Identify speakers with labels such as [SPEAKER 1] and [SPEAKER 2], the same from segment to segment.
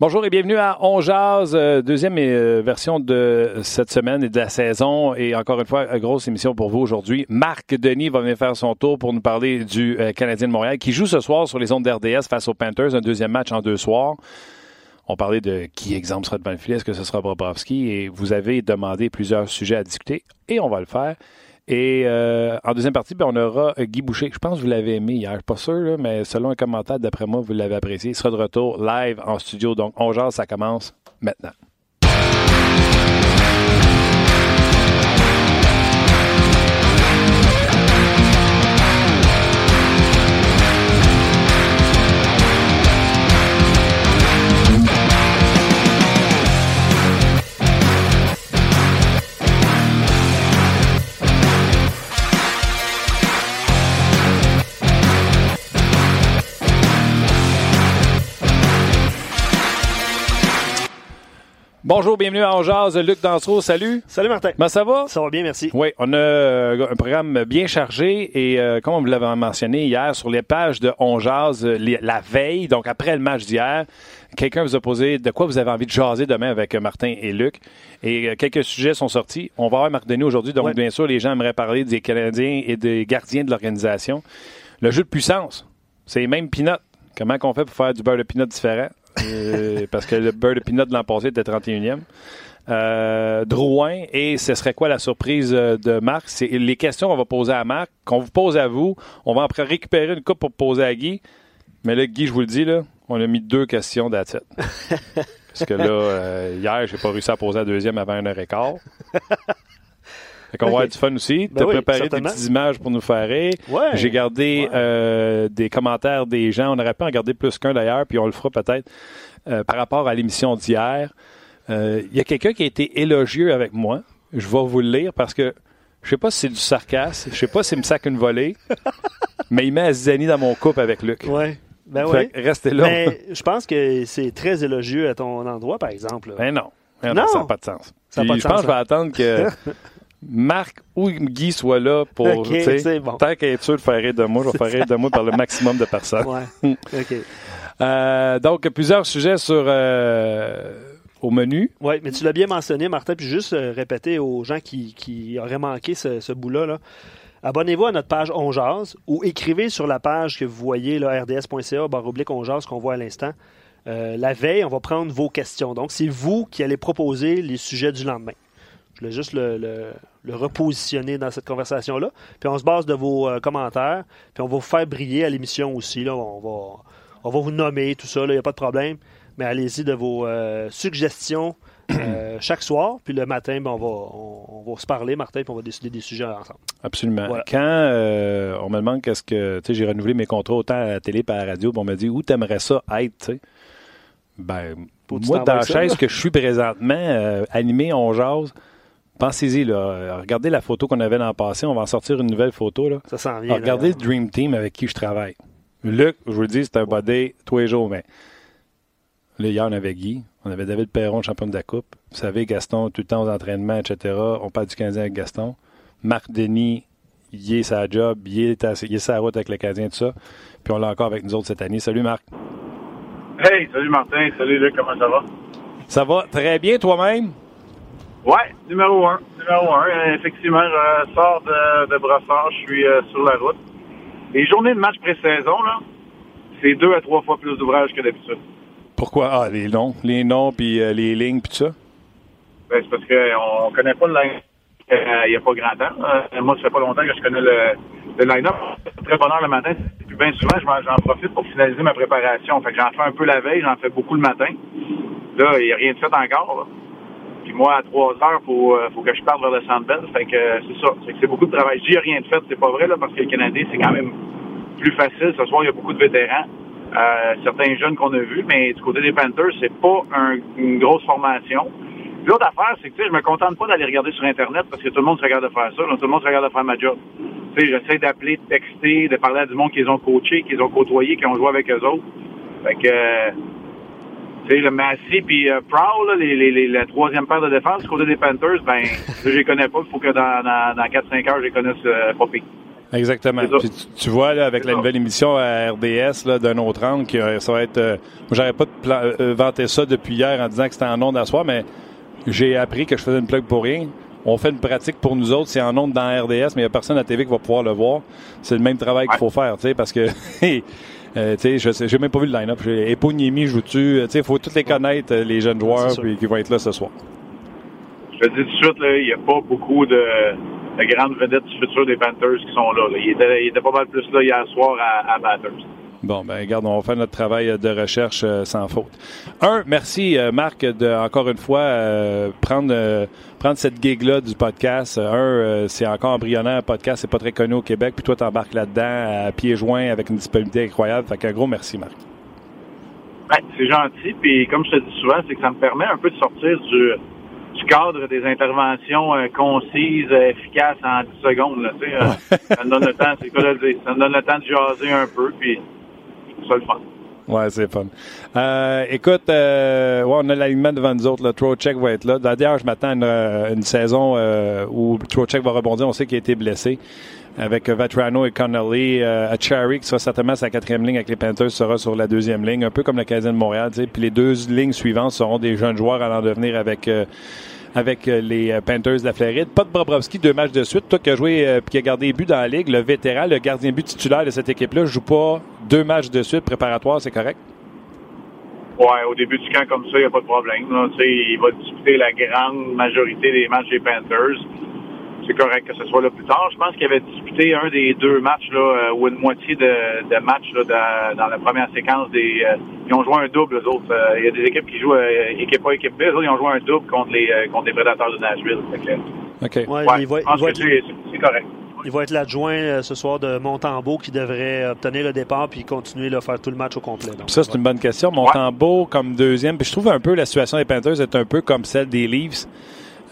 [SPEAKER 1] Bonjour et bienvenue à On Jazz, euh, deuxième euh, version de cette semaine et de la saison. Et encore une fois, grosse émission pour vous aujourd'hui. Marc Denis va venir faire son tour pour nous parler du euh, Canadien de Montréal qui joue ce soir sur les ondes d'RDS face aux Panthers, un deuxième match en deux soirs. On parlait de qui exemple sera devant le filet, est-ce que ce sera Bobrovski? Et vous avez demandé plusieurs sujets à discuter et on va le faire. Et euh, en deuxième partie, ben, on aura euh, Guy Boucher. Je pense que vous l'avez aimé hier. Je suis pas sûr, mais selon un commentaire, d'après moi, vous l'avez apprécié. Il sera de retour live en studio. Donc, on jase, ça commence maintenant. Bonjour, bienvenue à Jazz. Luc Dansereau, salut.
[SPEAKER 2] Salut Martin.
[SPEAKER 1] Comment ça va?
[SPEAKER 2] Ça va bien, merci.
[SPEAKER 1] Oui, on a euh, un programme bien chargé et euh, comme on vous l'avait mentionné hier sur les pages de On Jazz, euh, la veille, donc après le match d'hier, quelqu'un vous a posé de quoi vous avez envie de jaser demain avec Martin et Luc. Et quelques sujets sont sortis. On va avoir Marc Denis aujourd'hui, donc bien sûr, les gens aimeraient parler des Canadiens et des gardiens de l'organisation. Le jeu de puissance, c'est même peanut. Comment qu'on fait pour faire du beurre de peanut différent? Euh, parce que le beurre de pinot de l'an passé était 31e. Euh, Drouin, et ce serait quoi la surprise euh, de Marc? C'est les questions qu'on va poser à Marc, qu'on vous pose à vous. On va après récupérer une coupe pour poser à Guy. Mais là, Guy, je vous le dis, là, on a mis deux questions d'attitude. Parce que là, euh, hier, j'ai pas réussi à poser la deuxième avant une heure et quart. Fait qu'on va avoir du fun aussi.
[SPEAKER 2] Ben
[SPEAKER 1] tu as
[SPEAKER 2] oui,
[SPEAKER 1] préparé des petites images pour nous faire rire.
[SPEAKER 2] Ouais.
[SPEAKER 1] J'ai gardé
[SPEAKER 2] Ouais.
[SPEAKER 1] euh, des commentaires des gens. On aurait pu en garder plus qu'un d'ailleurs, puis on le fera peut-être euh, par rapport à l'émission d'hier. Euh, Il y a quelqu'un qui a été élogieux avec moi. Je vais vous le lire parce que je sais pas si c'est du sarcasme, je sais pas s'il me sac une volée, mais il met à Zizani dans mon couple avec Luc.
[SPEAKER 2] Ouais. Ben oui.
[SPEAKER 1] restez là.
[SPEAKER 2] Mais je pense que c'est très élogieux à ton endroit, par exemple.
[SPEAKER 1] Ben non. Ben
[SPEAKER 2] Non.
[SPEAKER 1] Ça n'a pas de sens.
[SPEAKER 2] Ça a
[SPEAKER 1] Puis
[SPEAKER 2] pas de
[SPEAKER 1] je pense que je vais attendre que Marc ou Guy soient là pour.
[SPEAKER 2] Ok,
[SPEAKER 1] tu sais,
[SPEAKER 2] c'est bon.
[SPEAKER 1] Tant qu'à être sûr de faire rire de moi, je vais faire rire de moi par le maximum de personnes.
[SPEAKER 2] Ouais. OK.
[SPEAKER 1] Euh, donc, plusieurs sujets sur euh, au menu.
[SPEAKER 2] Oui, mais tu l'as bien mentionné, Martin, puis juste euh, répéter aux gens qui, qui auraient manqué ce, ce bout-là. là. Abonnez-vous à notre page On ou écrivez sur la page que vous voyez, rds.ca, barre oblique On qu'on voit à l'instant. Euh, la veille, on va prendre vos questions. Donc, c'est vous qui allez proposer les sujets du lendemain. Je voulais juste le, le- le repositionner dans cette conversation-là. Puis on se base de vos euh, commentaires, puis on va vous faire briller à l'émission aussi. Là. On, va, on va vous nommer, tout ça, il n'y a pas de problème. Mais allez-y de vos euh, suggestions euh, chaque soir. Puis le matin, ben, on, va, on, on va se parler, Martin, puis on va décider des sujets ensemble.
[SPEAKER 1] Absolument.
[SPEAKER 2] Voilà.
[SPEAKER 1] Quand on me demande qu'est-ce que. Tu sais, j'ai renouvelé mes contrats autant à la télé et à la radio, puis on m'a dit où t'aimerais ça être, tu sais? Ben, moi, dans la chaise que je suis présentement, animé, on jase. Pensez-y, là. Regardez la photo qu'on avait dans le passé. On va en sortir une nouvelle photo, là.
[SPEAKER 2] Ça s'en vient.
[SPEAKER 1] Regardez le. Dream Team avec qui je travaille. Luc, je vous le dis, c'est un body tous les jours, mais là, hier, on avait Guy, on avait David Perron, champion de la Coupe. Vous savez, Gaston, tout le temps aux entraînements, etc. On parle du Canadien avec Gaston. Marc Denis, il est sa job, il est, à, il est sa route avec le Canadien, tout ça. Puis on l'a encore avec nous autres cette année. Salut, Marc.
[SPEAKER 3] Hey, salut Martin, salut Luc, comment ça va?
[SPEAKER 1] Ça va très bien, toi-même?
[SPEAKER 3] Ouais, numéro un, numéro un. Effectivement, je sors de, de Brossard, je suis euh, sur la route. Les journées de match pré-saison, là, c'est deux à trois fois plus d'ouvrage que d'habitude.
[SPEAKER 1] Pourquoi? Ah, les noms. Les noms, puis euh, les lignes, puis tout ça?
[SPEAKER 3] Ben, c'est parce qu'on connaît pas le line euh, il n'y a pas grand temps. Euh, moi, ça fait pas longtemps que je connais le, le line-up. Très bonne heure le matin. Puis bien souvent, j'en profite pour finaliser ma préparation. Fait que j'en fais un peu la veille, j'en fais beaucoup le matin. Là, il n'y a rien de fait encore. là. Puis moi, à 3 heures, faut, euh, faut que je parte vers le Centre. Fait que euh, c'est ça. C'est beaucoup de travail. Je dis, rien de fait. C'est pas vrai, là, parce que le Canadien, c'est quand même plus facile. Ce soir, il y a beaucoup de vétérans. euh, certains jeunes qu'on a vus, mais du côté des Panthers, c'est pas une grosse formation. L'autre affaire, c'est que je me contente pas d'aller regarder sur Internet parce que tout le monde se regarde de faire ça. tout le monde se regarde de faire ma job. J'essaie d'appeler, de texter, de parler à du monde qu'ils ont coaché, qu'ils ont côtoyé, qui ont joué avec eux autres. Fait que, tu sais, le Massey puis euh, Prowl, les, les, la troisième paire de défense, du côté des Panthers, ben, je les connais pas. Il faut que dans, dans, dans 4-5 heures, je les connaisse euh, pas
[SPEAKER 1] Exactement. Puis tu, vois, là, avec la nouvelle émission à RDS d'un autre angle, qui, ça va être. Euh, moi, j'aurais pas euh, vanté ça depuis hier en disant que c'était en ondes à soir, mais j'ai appris que je faisais une plug pour rien. On fait une pratique pour nous autres, c'est en ondes dans RDS, mais il n'y a personne à TV qui va pouvoir le voir. C'est le même travail qu'il faut faire, tu sais, parce que. Euh, je j'ai même pas vu le line-up. Eponyemi joue-tu. Tu sais, il faut tous les connaître, les jeunes joueurs, puis qui vont être là ce soir.
[SPEAKER 3] Je te dis tout de suite, il n'y a pas beaucoup de la grande vedette du futur des Panthers qui sont là. Il, était, pas mal plus là hier soir à, à Batters.
[SPEAKER 1] Bon, ben regarde, on va faire notre travail de recherche euh, sans faute. Un, merci euh, Marc de encore une fois euh, prendre prendre cette gig-là du podcast. Un, c'est encore embryonnaire, podcast, c'est pas très connu au Québec, puis toi t'embarques là-dedans à pieds joints avec une disponibilité incroyable. Fait qu'un gros merci Marc.
[SPEAKER 3] Ben, c'est gentil, puis comme je te dis souvent, c'est que ça me permet un peu de sortir du du cadre des interventions euh, concises, euh, efficaces en 10 secondes. Là, euh, ça me donne le temps, c'est quoi le dire? Ça me donne le temps de jaser un peu, puis c'est le fun.
[SPEAKER 1] Ouais, c'est fun. Euh, écoute, euh, ouais, on a l'alignement devant nous autres. Trocheck va être là. D'ailleurs, je m'attends à une, une, saison euh, où Trocheck va rebondir. On sait qu'il a été blessé. Avec Vetrano et Connolly, euh, Cherry, qui sera certainement sa quatrième ligne avec les Panthers, sera sur la deuxième ligne, un peu comme le Canadien de Montréal. Puis les deux lignes suivantes seront des jeunes joueurs allant devenir avec avec euh, les euh, Panthers de la Floride. Pas de Bobrovski, deux matchs de suite. Toi qui as joué et euh, qui a gardé buts dans la ligue, le vétéran, le gardien but titulaire de cette équipe-là, joue pas deux matchs de suite préparatoires, c'est correct?
[SPEAKER 3] Ouais, au début du camp comme ça, il n'y a pas de problème. Il va disputer la grande majorité des matchs des Panthers c'est correct que ce soit là plus tard. Je pense qu'il avait disputé un des deux matchs là, euh, ou une moitié de, de match là, dans la première séquence des. Euh, ils ont joué un double, eux autres. Euh, il y a des équipes qui jouent équipe A, équipe B. Eux autres, ils ont joué un double contre les contre les prédateurs de Nashville.
[SPEAKER 1] OK.
[SPEAKER 3] Ouais, il va, je pense que c'est correct.
[SPEAKER 2] Il va être l'adjoint ce soir de Montembeau qui devrait obtenir le départ puis continuer à faire tout le match au complet.
[SPEAKER 1] ça, c'est une bonne question. Montembeau comme deuxième. Puis je trouve un peu la situation des Panthers est un peu comme celle des Leafs.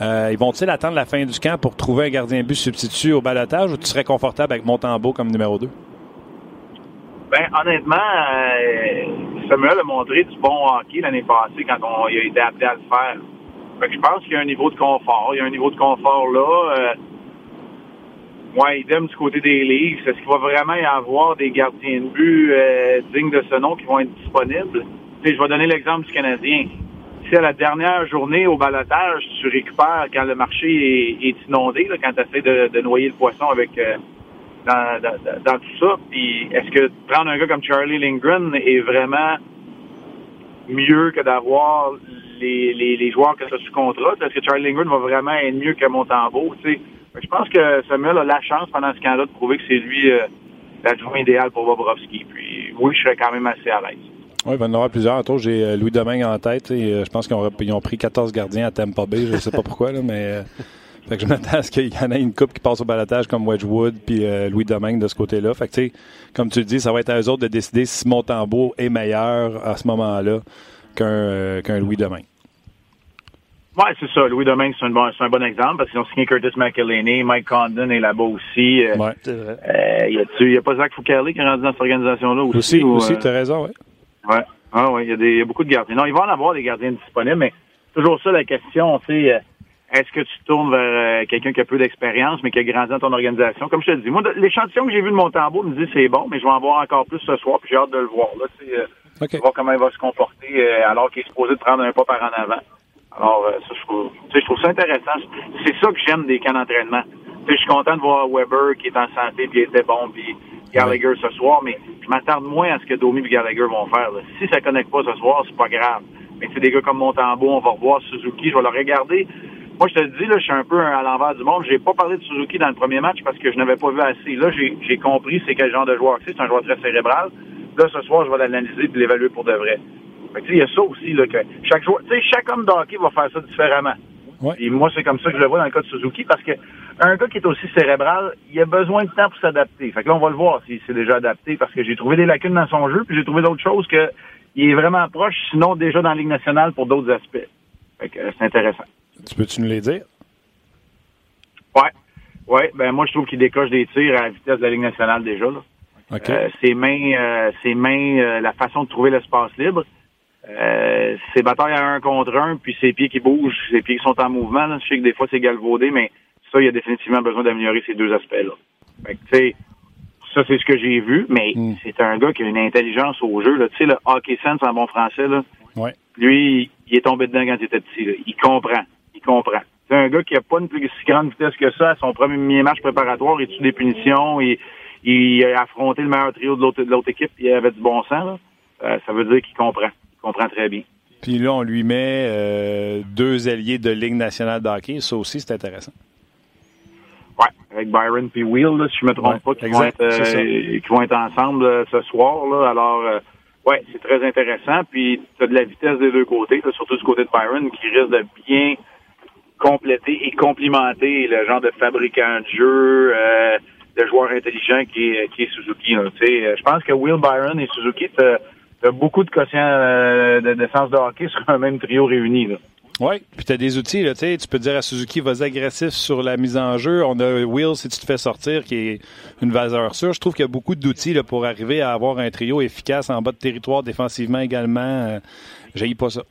[SPEAKER 1] Euh, ils vont-ils attendre la fin du camp pour trouver un gardien but substitut au balotage ou tu serais confortable avec Montembeau comme numéro 2?
[SPEAKER 3] Ben, honnêtement, euh, Samuel a montré du bon hockey l'année passée quand on il a été appelé à le faire. Fait que je pense qu'il y a un niveau de confort. Il y a un niveau de confort là. Euh, moi, idem du côté des ligues. Est-ce qu'il va vraiment y avoir des gardiens de but euh, dignes de ce nom qui vont être disponibles? je vais donner l'exemple du Canadien si à la dernière journée au balotage, tu récupères quand le marché est, inondé, quand tu essaies de, noyer le poisson avec euh, dans, tout ça, puis est-ce que prendre un gars comme Charlie Lindgren est vraiment mieux que d'avoir les, les, joueurs que tu as sous contrat? Est-ce que Charlie Lindgren va vraiment être mieux que Montembeau? Je pense que Samuel a la chance pendant ce camp-là de prouver que c'est lui euh, l'adjoint idéal pour Bobrovski. Puis oui, je serais quand même assez à l'aise.
[SPEAKER 1] Oui, il va y en avoir plusieurs. Tantôt, j'ai euh, Louis Domingue en tête. Et, euh, je pense qu'ils ont, pris 14 gardiens à Tampa Bay. Je ne sais pas pourquoi, là, mais euh, fait que je m'attends à ce qu'il y en ait une coupe qui passe au balatage comme Wedgwood puis Louis Domingue de ce côté-là. Fait que, comme tu le dis, ça va être à eux autres de décider si Montembeau est meilleur à ce moment-là qu'un Louis Domingue.
[SPEAKER 3] Oui, c'est ça. Louis Domingue, c'est un, bon, un bon exemple parce qu'ils ont signé Curtis McElhaney, Mike Condon est là-bas aussi.
[SPEAKER 1] ouais.
[SPEAKER 3] Il n'y a, pas Zach Foucault qui est rendu dans cette organisation-là
[SPEAKER 1] aussi? Aussi, aussi tu as raison, oui.
[SPEAKER 3] Ouais. Ah oui, il y, a des, beaucoup de gardiens. Non, il va en avoir des gardiens disponibles, mais toujours ça la question, tu sais, euh, est-ce que tu tournes vers euh, quelqu'un qui a peu d'expérience, mais qui a grandi dans ton organisation? Comme je te dis, moi, l'échantillon que j'ai vu de Montembeau me dit c'est bon, mais je vais en voir encore plus ce soir, puis j'ai hâte de le voir. Là, tu sais, euh, voir comment il va se comporter alors qu'il est supposé de prendre un pas par en avant. Alors, ça, je trouve, je trouve ça intéressant. C'est ça que j'aime des camps d'entraînement. Je suis content de voir Weber qui est en santé, puis il était bon, puis Gallagher ce soir, mais je m'attarde moins à ce que Domi et Gallagher vont faire. Si ça connecte pas ce soir, c'est pas grave. Mais c'est des gars comme Montembeau, on va revoir Suzuki, je vais le regarder. Moi, je te le dis, là, je suis un peu à l'envers du monde. J'ai pas parlé de Suzuki dans le premier match parce que je n'avais pas vu assez. Là, j'ai compris c'est quel genre de joueur c'est. C'est un joueur très cérébral. Là, ce soir, je vais l'analyser et l'évaluer pour de vrai. Fait il y a ça aussi, là, que chaque joueur, chaque homme de hockey va faire ça différemment. Et moi, c'est comme ça que je le vois dans le cas de Suzuki, parce que un gars qui est aussi cérébral, il a besoin de temps pour s'adapter. Fait que là, on va le voir s'il s'est déjà adapté, parce que j'ai trouvé des lacunes dans son jeu, puis j'ai trouvé d'autres choses que il est vraiment proche, sinon déjà dans la Ligue nationale pour d'autres aspects. Fait que euh, c'est intéressant.
[SPEAKER 1] Tu peux-tu nous les dire?
[SPEAKER 3] Ouais. Ouais, ben moi je trouve qu'il décoche des tirs à la vitesse de la Ligue nationale déjà. Là. Euh, ses mains, euh, ses mains, euh, la façon de trouver l'espace libre. Euh, ses batailles à un contre un, puis ses pieds qui bougent, ses pieds qui sont en mouvement. Là. Je sais que des fois c'est galvaudé, mais ça, il y a définitivement besoin d'améliorer ces deux aspects-là. Fait que, tu sais, ça, c'est ce que j'ai vu, mais
[SPEAKER 1] Mm.
[SPEAKER 3] c'est un gars qui a une intelligence au jeu. Tu sais, le hockey sense en bon français, là,
[SPEAKER 1] Ouais.
[SPEAKER 3] lui, il est tombé dedans quand il était petit. là. Il comprend. Il comprend. C'est un gars qui a pas une plus si grande vitesse que ça. À son premier match préparatoire, il tue des punitions. Il, il a affronté le meilleur trio de l'autre, équipe. Il avait du bon sens. Là. Euh, ça veut dire qu'il comprend. Il comprend très bien.
[SPEAKER 1] Puis là, on lui met euh, deux alliés de Ligue nationale de hockey. Ça aussi, c'est intéressant.
[SPEAKER 3] Ouais, avec Byron puis Will, là, si je me trompe
[SPEAKER 1] Ouais,
[SPEAKER 3] pas, qui vont, être, euh, qui vont être ensemble euh, ce soir. Là. Alors, euh, ouais, c'est très intéressant. Puis, tu as de la vitesse des deux côtés, là, surtout du côté de Byron, qui risque de bien compléter et complimenter le genre de fabricant de jeu, euh, de joueur intelligent qui est, qui est Suzuki. Euh, je pense que Will Byron et Suzuki, tu as, beaucoup de quotients euh, de, de sens de hockey sur un même trio réuni. Là.
[SPEAKER 1] Oui, puis tu as des outils. Là, tu sais, tu peux dire à Suzuki, vas agressif sur la mise en jeu. On a Will, si tu te fais sortir, qui est une vaseur sûre. Je trouve qu'il y a beaucoup d'outils là, pour arriver à avoir un trio efficace en bas de territoire, défensivement également. Euh, J'haïs pas ça.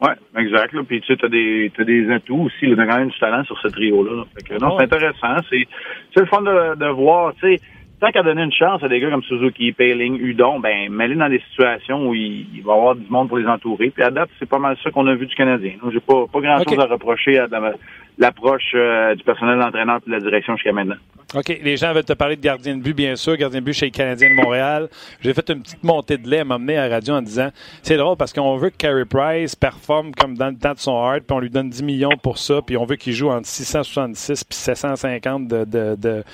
[SPEAKER 3] Oui, exact. Là. Puis tu sais, t'as des t'as des atouts aussi, là, t'as quand même du talent sur ce trio-là. là. Fait que non, c'est intéressant. C'est c'est le fun de, de voir, tu sais. Tant qu'à donner une chance à des gars comme Suzuki, Payling, Udon, ben mêler dans des situations où il, il va y avoir du monde pour les entourer. Puis à date, c'est pas mal ça qu'on a vu du Canadien. Donc, J'ai pas, pas grand chose
[SPEAKER 1] Ok.
[SPEAKER 3] à reprocher à la- l'approche euh, du personnel d'entraîneur et de la direction jusqu'à maintenant.
[SPEAKER 1] OK, les gens veulent te parler de gardien de but, bien sûr. Gardien de but chez les Canadiens de Montréal. J'ai fait une petite montée de lait, m'emmener à la radio en disant c'est drôle parce qu'on veut que Carey Price performe comme dans le temps de son heart, puis on lui donne 10 millions pour ça, puis on veut qu'il joue entre 666 puis 750 de, de, de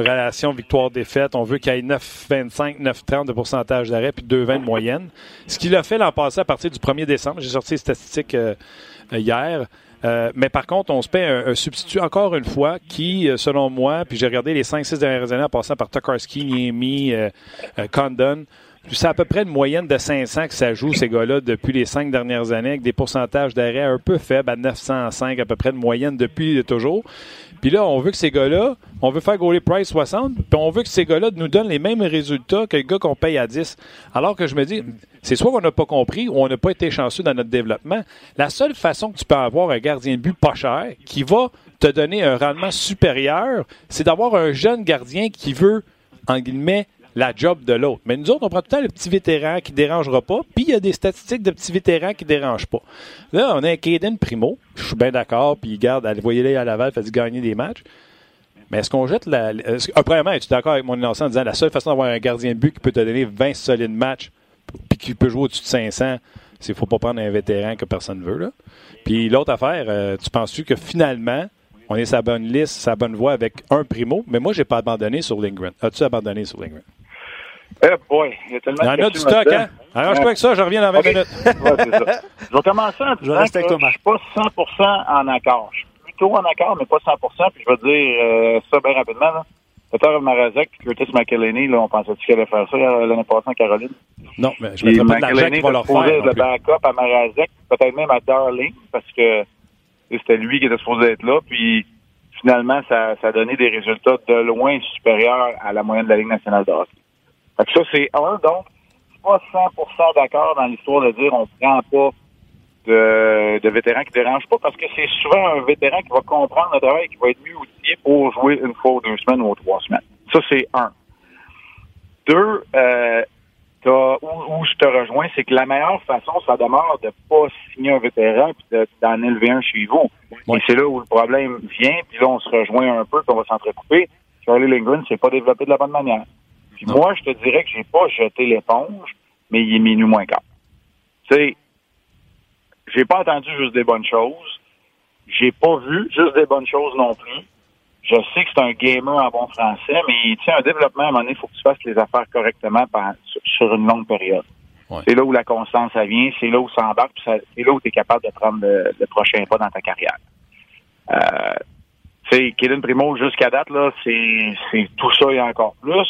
[SPEAKER 1] relation victoire-défaite. On veut qu'il ait 9,25, 9,30 de pourcentage d'arrêt, puis 2,20 de moyenne. Ce qu'il a fait l'an passé à partir du 1er décembre. J'ai sorti les statistiques euh, euh, hier. Euh, mais par contre, on se paie un, substitut encore une fois qui, selon moi, puis j'ai regardé les 5-6 dernières années en passant par Tokarski, Niemi, Condon, c'est à peu près une moyenne de 500 que ça joue, ces gars-là, depuis les cinq dernières années, avec des pourcentages d'arrêt un peu faibles, à 905 à peu près de moyenne depuis toujours. Puis là, on veut que ces gars-là, on veut faire goaler Price 60, puis on veut que ces gars-là nous donnent les mêmes résultats que le gars qu'on paye à 10. Alors que je me dis, c'est soit qu'on n'a pas compris ou on n'a pas été chanceux dans notre développement. La seule façon que tu peux avoir un gardien de but pas cher qui va te donner un rendement supérieur, c'est d'avoir un jeune gardien qui veut, en guillemets, la job de l'autre. Mais nous autres, on prend tout le temps le petit vétéran qui dérangera pas, puis il y a des statistiques de petits vétérans qui dérangent pas. Là, on a un Caden Primo, je suis bien d'accord, puis il garde, allez, voyez-les à Laval, fait gagner des matchs. Mais est-ce qu'on jette la. ah, premièrement, es-tu d'accord avec mon innocent en disant la seule façon d'avoir un gardien de but qui peut te donner 20 solides matchs, puis qui peut jouer au-dessus de 500, c'est qu'il faut pas prendre un vétéran que personne veut, là. Puis l'autre affaire, euh, tu penses-tu que finalement, on est sa bonne liste, sa bonne voie avec un primo, mais moi, j'ai pas abandonné sur Lindgren. As-tu abandonné sur Lindgren?
[SPEAKER 3] Eh boy, il y a tellement
[SPEAKER 1] Il y en
[SPEAKER 3] de
[SPEAKER 1] a du stock, hein? Arrange-toi avec ça, je reviens dans 20
[SPEAKER 3] Ok.
[SPEAKER 1] minutes.
[SPEAKER 3] Ouais, ça. Je vais commencer en
[SPEAKER 2] Je
[SPEAKER 3] disant que
[SPEAKER 2] Marc.
[SPEAKER 3] je suis pas 100% en accord. Je suis plutôt en accord, mais pas 100%. Puis je vais dire euh, ça bien rapidement. Là. Peter Marazek et Curtis McElhaney, là, on pensait-tu qu'il allait faire ça euh, l'année passée en Caroline?
[SPEAKER 1] Non, mais je
[SPEAKER 3] Puis
[SPEAKER 1] mettrai pas de l'argent qu'ils vont leur faire.
[SPEAKER 3] le backup à Marazek, peut-être même à Darling, parce que c'était lui qui était supposé être là. Puis finalement, ça, ça a donné des résultats de loin supérieurs à la moyenne de la Ligue nationale de hockey. Fait que ça, c'est un. Donc, je suis pas 100% d'accord dans l'histoire de dire on prend pas de, de vétérans qui dérangent pas, parce que c'est souvent un vétéran qui va comprendre le travail et qui va être mieux outillé pour jouer une fois ou deux semaines ou trois semaines. Ça, c'est un. Deux, euh, où, où je te rejoins, c'est que la meilleure façon, ça demeure de pas signer un vétéran puis de- d'en élever un chez vous. Et c'est là où le problème vient, puis là, on se rejoint un peu, puis on va s'entrecouper. Charlie Lindgren s'est pas développé de la bonne manière. Puis
[SPEAKER 1] Non.
[SPEAKER 3] moi, je te dirais que j'ai pas jeté l'éponge, mais il est minuit moins quart. Tu sais, j'ai pas entendu juste des bonnes choses. J'ai pas vu juste des bonnes choses non plus. Je sais que c'est un gamer en bon français, mais tu sais, un développement, à un moment donné, il faut que tu fasses les affaires correctement par- sur- une longue période. C'est là où la constance, ça vient. C'est là où ça embarque. C'est là où tu es capable de prendre le, prochain pas dans ta carrière. Euh, tu sais, Primo, jusqu'à date, là, c'est tout ça et encore plus.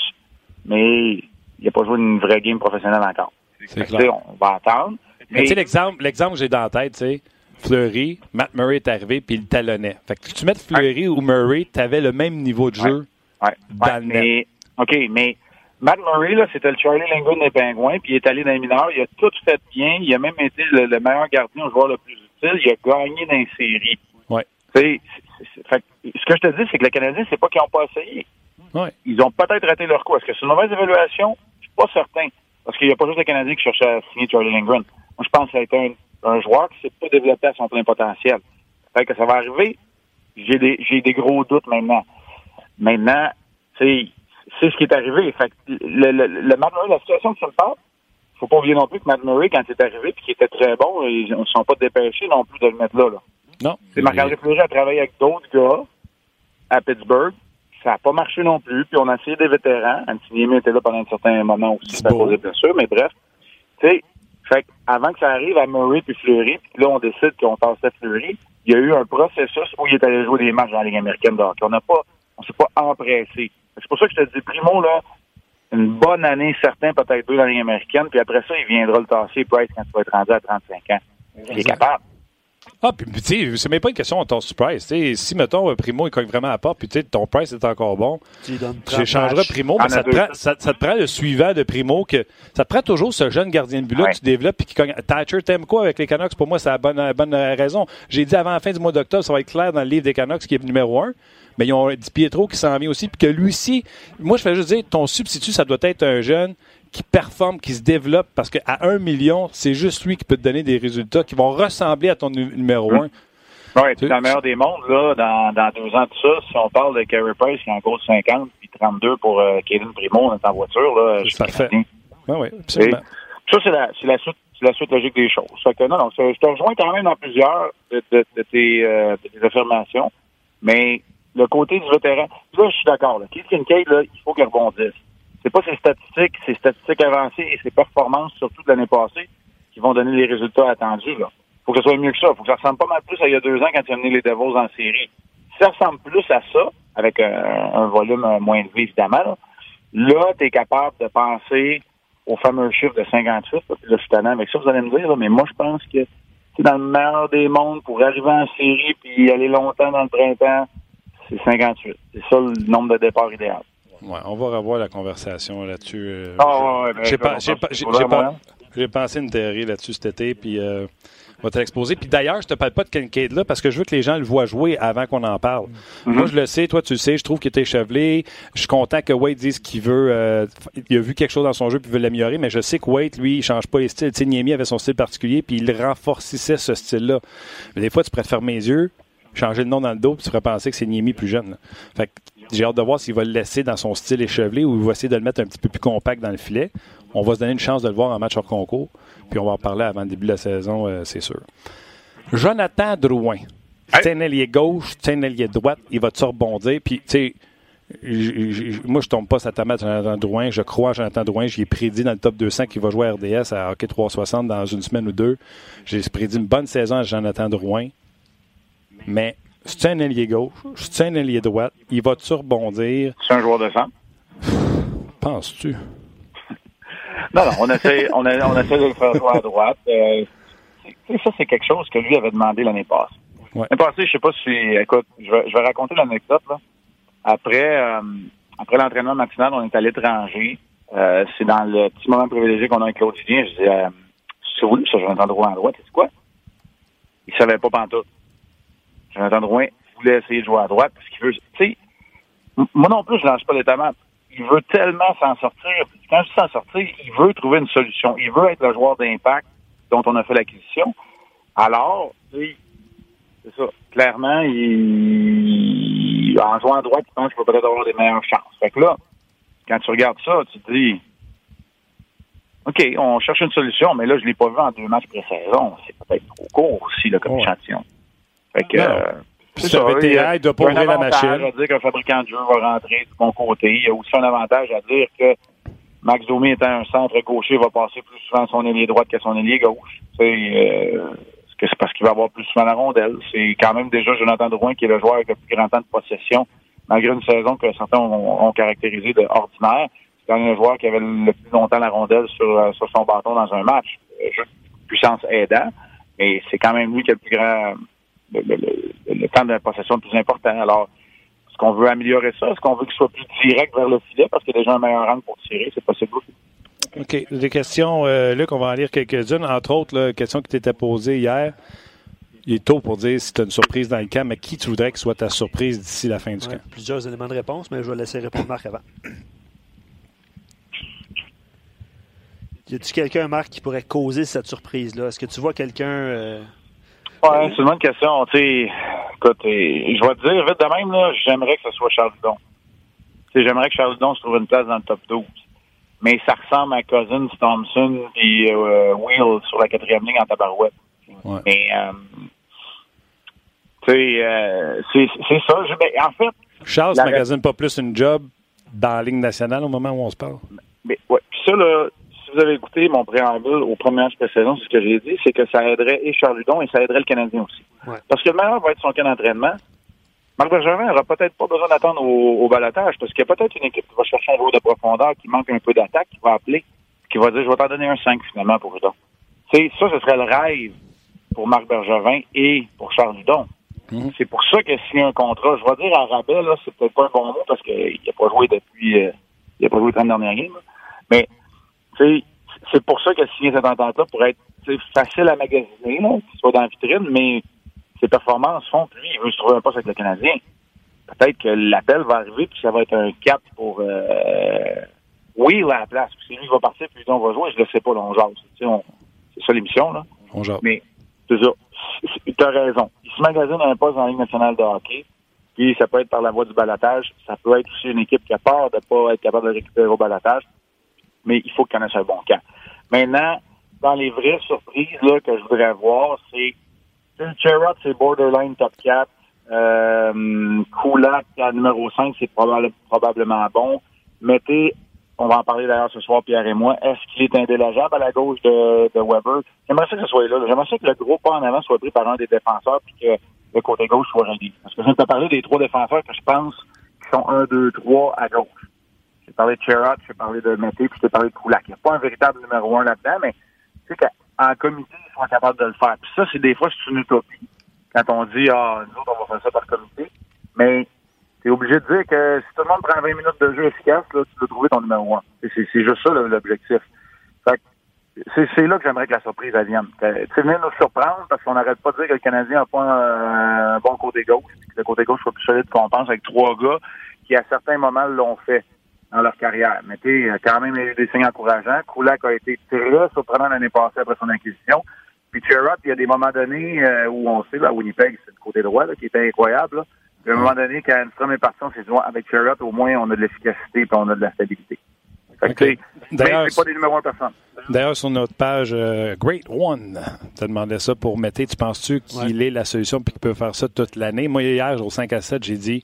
[SPEAKER 3] Mais il n'a pas joué une vraie game professionnelle encore. C'est clair. On va attendre.
[SPEAKER 1] Mais, tu sais, l'exemple, l'exemple que j'ai dans la tête, tu sais, Fleury, Matt Murray est arrivé puis il talonnait. Fait que tu mets Fleury ou Murray, tu avais le même niveau de jeu
[SPEAKER 3] ouais. dans le mais, OK, mais Matt Murray, là, c'était le Charlie Lindgren des Pingouins, puis il est allé dans les mineurs. Il a tout fait bien. Il a même été le, meilleur gardien, le joueur le plus utile. Il a gagné dans les séries.
[SPEAKER 1] Ouais.
[SPEAKER 3] Fait, ce que je te dis, c'est que les Canadiens, c'est pas qu'ils n'ont pas essayé.
[SPEAKER 1] Ouais.
[SPEAKER 3] Ils ont peut-être raté leur coup. Est-ce que c'est une mauvaise évaluation? Je suis pas certain. Parce qu'il n'y a pas juste les Canadiens qui cherchaient à signer Charlie Lindgren. Moi, je pense que ça a été un, joueur qui s'est pas développé à son plein potentiel. Fait que ça va arriver. J'ai des, j'ai des gros doutes maintenant. Maintenant, c'est ce qui est arrivé. Fait le, le, le Matt Murray, la situation que ça me parle, faut pas oublier non plus que Matt Murray, quand il est arrivé puis qu'il était très bon, ils ne sont pas dépêchés non plus de le mettre là. là.
[SPEAKER 1] Non.
[SPEAKER 3] C'est Marc-André Fleury a travaillé avec d'autres gars à Pittsburgh. Ça n'a pas marché non plus. Puis on a essayé des vétérans. Anthony était là pendant un certain moment aussi. Ça posé bien sûr, mais bref. Tu sais, fait avant que ça arrive à Murray puis Fleury, puis là, on décide qu'on passait Fleury, il y a eu un processus où il est allé jouer des matchs dans la Ligue américaine. Donc, on n'a pas, on s'est pas empressé. C'est pour ça que je te dis, Primo, là, une bonne année, certain, peut-être deux dans la Ligue américaine, puis après ça, il viendra le tasser Price quand tu vas être rendu à 35 ans. Il est capable.
[SPEAKER 1] Ah, puis tu sais, c'est même pas une question de ton price. si, mettons, Primo, il cogne vraiment à part, puis tu sais, ton price est encore bon, j'échangerai Primo, mais ça te, prend, ça, te, prend, le suivant de Primo, que ça te prend toujours ce jeune gardien de but-là que tu développes puis qui cogne. Thatcher, t'aimes quoi avec les Canucks? Pour moi, c'est la bonne, bonne raison. J'ai dit avant la fin du mois d'octobre, ça va être clair dans le livre des Canucks qui est numéro un. Mais ils ont dit Pietro qui s'en vient aussi, puis que lui aussi, moi, je fais juste dire, ton substitut, ça doit être un jeune qui performe, qui se développe, parce qu'à un million, c'est juste lui qui peut te donner des résultats qui vont ressembler à ton numéro un.
[SPEAKER 3] Oui, puis dans le meilleur des mondes, là, dans, dans deux ans de ça, si on parle de Carey Price qui est en gros 50 puis 32 pour euh, Kevin Primo, on est en voiture, là.
[SPEAKER 1] C'est parfait. Oui, oui,
[SPEAKER 3] absolument. ça, c'est la, la, suite, la suite logique des choses. Que non, non, je te rejoins quand même dans plusieurs de, de, de tes, euh, de tes affirmations, mais le côté du vétéran, là, je suis d'accord. Keith Kincaid, là, il faut qu'il rebondisse c'est pas ses statistiques, ses statistiques avancées et ses performances, surtout de l'année passée, qui vont donner les résultats attendus. Il faut que ce soit mieux que ça. faut que ça ressemble pas mal plus à il y a deux ans quand il a mené les Devils en série. Si ça ressemble plus à ça, avec un, volume moins élevé, évidemment, là, tu es capable de penser au fameux chiffre de 58. Là, je avec ça, vous allez me dire, mais moi, je pense que dans le meilleur des mondes pour arriver en série puis aller longtemps dans le printemps, c'est 58. C'est ça le nombre de départs idéal.
[SPEAKER 1] Ouais, on va revoir la conversation là-dessus.
[SPEAKER 3] Ah, ouais,
[SPEAKER 1] j'ai pensé une théorie là-dessus cet été, puis euh, on va te l'exposer. Puis d'ailleurs, je te parle pas de Kincaid là parce que je veux que les gens le voient jouer avant qu'on en parle. Mm-hmm. Moi, je le sais, toi, tu le sais, je trouve qu'il est échevelé. Je suis content que Wade dise qu'il veut. Euh, il a vu quelque chose dans son jeu puis veut l'améliorer, mais je sais que Wade, lui, il change pas les styles. Tu sais, Niemi avait son style particulier, puis il renforcissait ce style-là. Mais des fois, tu pourrais te fermer les yeux, changer le nom dans le dos, puis tu pourrais penser que c'est Niemi plus jeune. Fait que j'ai hâte de voir s'il va le laisser dans son style échevelé ou il va essayer de le mettre un petit peu plus compact dans le filet. On va se donner une chance de le voir en match hors concours. Puis on va en parler avant le début de la saison, euh, c'est sûr. Jonathan Drouin. C'est un ailier gauche, c'est un droite. Il va te rebondir? Puis, tu sais, moi, je tombe pas sa tomate Jonathan Drouin. Je crois à Jonathan Drouin. J'ai prédit dans le top 200 qu'il va jouer à RDS à Hockey 360 dans une semaine ou deux. J'ai prédit une bonne saison à Jonathan Drouin. Mais c'est un ailier gauche, c'est un ailier droite. Il va-tu rebondir?
[SPEAKER 3] C'est un joueur de centre?
[SPEAKER 1] Penses-tu?
[SPEAKER 3] non, non, on essaie, on, on essaie de le faire jouer à droite. Euh, ça, c'est quelque chose que lui avait demandé l'année passée. L'année passée, je sais pas si... Écoute, je vais, je vais raconter l'anecdote. là. Après, euh, après l'entraînement matinal, on est à l'étranger. Euh, c'est dans le petit moment privilégié qu'on a avec Claude Je disais, euh, où ça, Jonathan Drouin à droite? C'est quoi? Il savait pas pantoute. Jonathan Drouin voulait essayer de jouer à droite parce qu'il veut. Tu sais, moi non plus, je lance pas les tomates. Il veut tellement s'en sortir. Quand je dis s'en sortir, il veut trouver une solution. Il veut être le joueur d'impact dont on a fait l'acquisition. Alors, c'est ça. Clairement, il, en jouant à droite, il pense qu'il va peut-être avoir des meilleures chances. Fait que là, quand tu regardes ça, tu te dis, OK, on cherche une solution, mais là, je l'ai pas vu en deux matchs pré-saison. C'est peut-être trop court aussi, là, comme échantillon. Fait que, euh,
[SPEAKER 1] c'est ça. il doit pas ouvrir la machine.
[SPEAKER 3] à dire qu'un fabricant de jeu va rentrer de mon côté. Il y a aussi un avantage à dire que Max Domi étant un centre gaucher, va passer plus souvent son ailier droite que son ailier gauche. C'est euh, c'est parce qu'il va avoir plus souvent la rondelle? C'est quand même déjà Jonathan Drouin qui est le joueur avec le plus grand temps de possession, malgré une saison que certains ont, ont caractérisé de ordinaire. C'est quand même un joueur qui avait le plus longtemps la rondelle sur, sur son bâton dans un match. Euh, puissance aidant, mais c'est quand même lui qui a le plus grand le, le, le temps de possession le plus important. Alors, est-ce qu'on veut améliorer ça? Est-ce qu'on veut qu'il soit plus direct vers le filet parce qu'il a déjà un meilleur rang pour tirer? C'est possible aussi.
[SPEAKER 1] OK. Des questions, euh, Luc, on va en lire quelques-unes. Entre autres, la question qui t'était posée hier. Il est tôt pour dire si tu as une surprise dans le camp, mais qui tu voudrais que soit ta surprise d'ici la fin du
[SPEAKER 2] Ouais,
[SPEAKER 1] camp?
[SPEAKER 2] Plusieurs éléments de réponse, mais je vais laisser répondre Marc avant. Y a-tu quelqu'un, Marc, qui pourrait causer cette surprise-là? Est-ce que tu vois quelqu'un. euh,
[SPEAKER 3] Ouais, c'est une bonne question. Écoute, je vais te dire vite de même, là, j'aimerais que ce soit Charles Dudon. J'aimerais que Charles Dudon se trouve une place dans le top 12. Mais ça ressemble à Cousins, Thompson et euh, Wheel sur la quatrième ligne en tabarouette.
[SPEAKER 1] Ouais.
[SPEAKER 3] Mais, euh, tu sais, euh, c'est ça. Je- ben, en fait,
[SPEAKER 1] Charles
[SPEAKER 3] La-
[SPEAKER 1] magasine pas plus une job dans la Ligue nationale au moment où on se parle?
[SPEAKER 3] Mais ouais. Puis ça, là, vous avez écouté mon préambule au premier match précédent, c'est ce que j'ai dit, c'est que ça aiderait et Charles Ludon et ça aiderait le Canadien aussi.
[SPEAKER 2] Ouais.
[SPEAKER 3] Parce que le meilleur va être son camp d'entraînement. Marc Bergevin n'aura peut-être pas besoin d'attendre au, au balotage parce qu'il y a peut-être une équipe qui va chercher un joueur de profondeur qui manque un peu d'attaque, qui va appeler, qui va dire je vais t'en donner un 5 finalement pour Ludon. Sais, ça, ce serait le rêve pour Marc Bergevin et pour Charles Ludon.
[SPEAKER 1] Mhm.
[SPEAKER 3] C'est pour ça que signer un contrat, je vais dire à rabais, là, c'est peut-être pas un bon mot parce qu'il n'a pas joué depuis euh, il a pas joué les 30 dernières games. Mais c'est pour ça que signer cette entente-là pour être facile à magasiner, là, qu'il soit dans la vitrine, mais ses performances font que lui, il veut se trouver un poste avec le Canadien. Peut-être que l'appel va arriver, puis ça va être un cap pour euh, oui à la place. Puis si lui va partir, puis on va jouer, je le sais pas, là, on jase. C'est ça l'émission, là.
[SPEAKER 1] On jase.
[SPEAKER 3] Mais c'est ça. Tu as raison. Il se magasine un poste dans la Ligue nationale de hockey. Puis ça peut être par la voie du balatage. Ça peut être aussi une équipe qui a peur de ne pas être capable de récupérer au balatage. Mais il faut qu'il connaisse un bon camp. Maintenant, dans les vraies surprises là, que je voudrais voir, c'est Cherrod, c'est borderline top 4. Euh, à numéro 5, c'est probable- probablement bon. Mettez, on va en parler d'ailleurs ce soir, Pierre et moi, est-ce qu'il est indélogeable à la gauche de, de Weber? J'aimerais ça que ce soit là. J'aimerais ça que le gros pas en avant soit pris par un des défenseurs puis que le côté gauche soit réglé. Parce que je viens de te parler des trois défenseurs que je pense qui sont 1, 2, 3 à gauche. J'ai parlé de Cherrod, j'ai parlé de Mété, puis j'ai parlé de Kulak. Il n'y a pas un véritable numéro 1 là-dedans, mais tu sais qu'en comité, ils sont capables de le faire. Puis ça, c'est des fois, c'est une utopie. Quand on dit, ah, nous autres, on va faire ça par comité. Mais tu es obligé de dire que si tout le monde prend 20 minutes de jeu efficace, là, tu dois trouver ton numéro 1. C'est, juste ça l'objectif. C'est, là que j'aimerais que la surprise vienne. Tu venir nous surprendre parce qu'on n'arrête pas de dire que le Canadien n'a pas un, un bon côté gauche, que le côté gauche soit plus solide qu'on pense avec trois gars qui, à certains moments, l'ont fait dans leur carrière. Mais tu sais, quand même, il y a eu des signes encourageants. Kulak a été très surprenant l'année passée après son acquisition. Puis Cherrod, il y a des moments donnés euh, où on sait, là, à Winnipeg, c'est le côté droit là, qui était incroyable. Là. Puis à un moment donné, quand Enstrom est parti, on s'est dit, avec Cherrod, au moins, on a de l'efficacité et on a de la stabilité. Fait que,
[SPEAKER 1] Ok.
[SPEAKER 3] tu sais,
[SPEAKER 1] D'ailleurs,
[SPEAKER 3] pas des numéros 1 personne.
[SPEAKER 1] D'ailleurs, sur notre page euh, Great One, tu demandé ça pour Mété. Tu penses-tu qu'il est la solution et qu'il peut faire ça toute l'année? Moi, hier, au 5 à 7, j'ai dit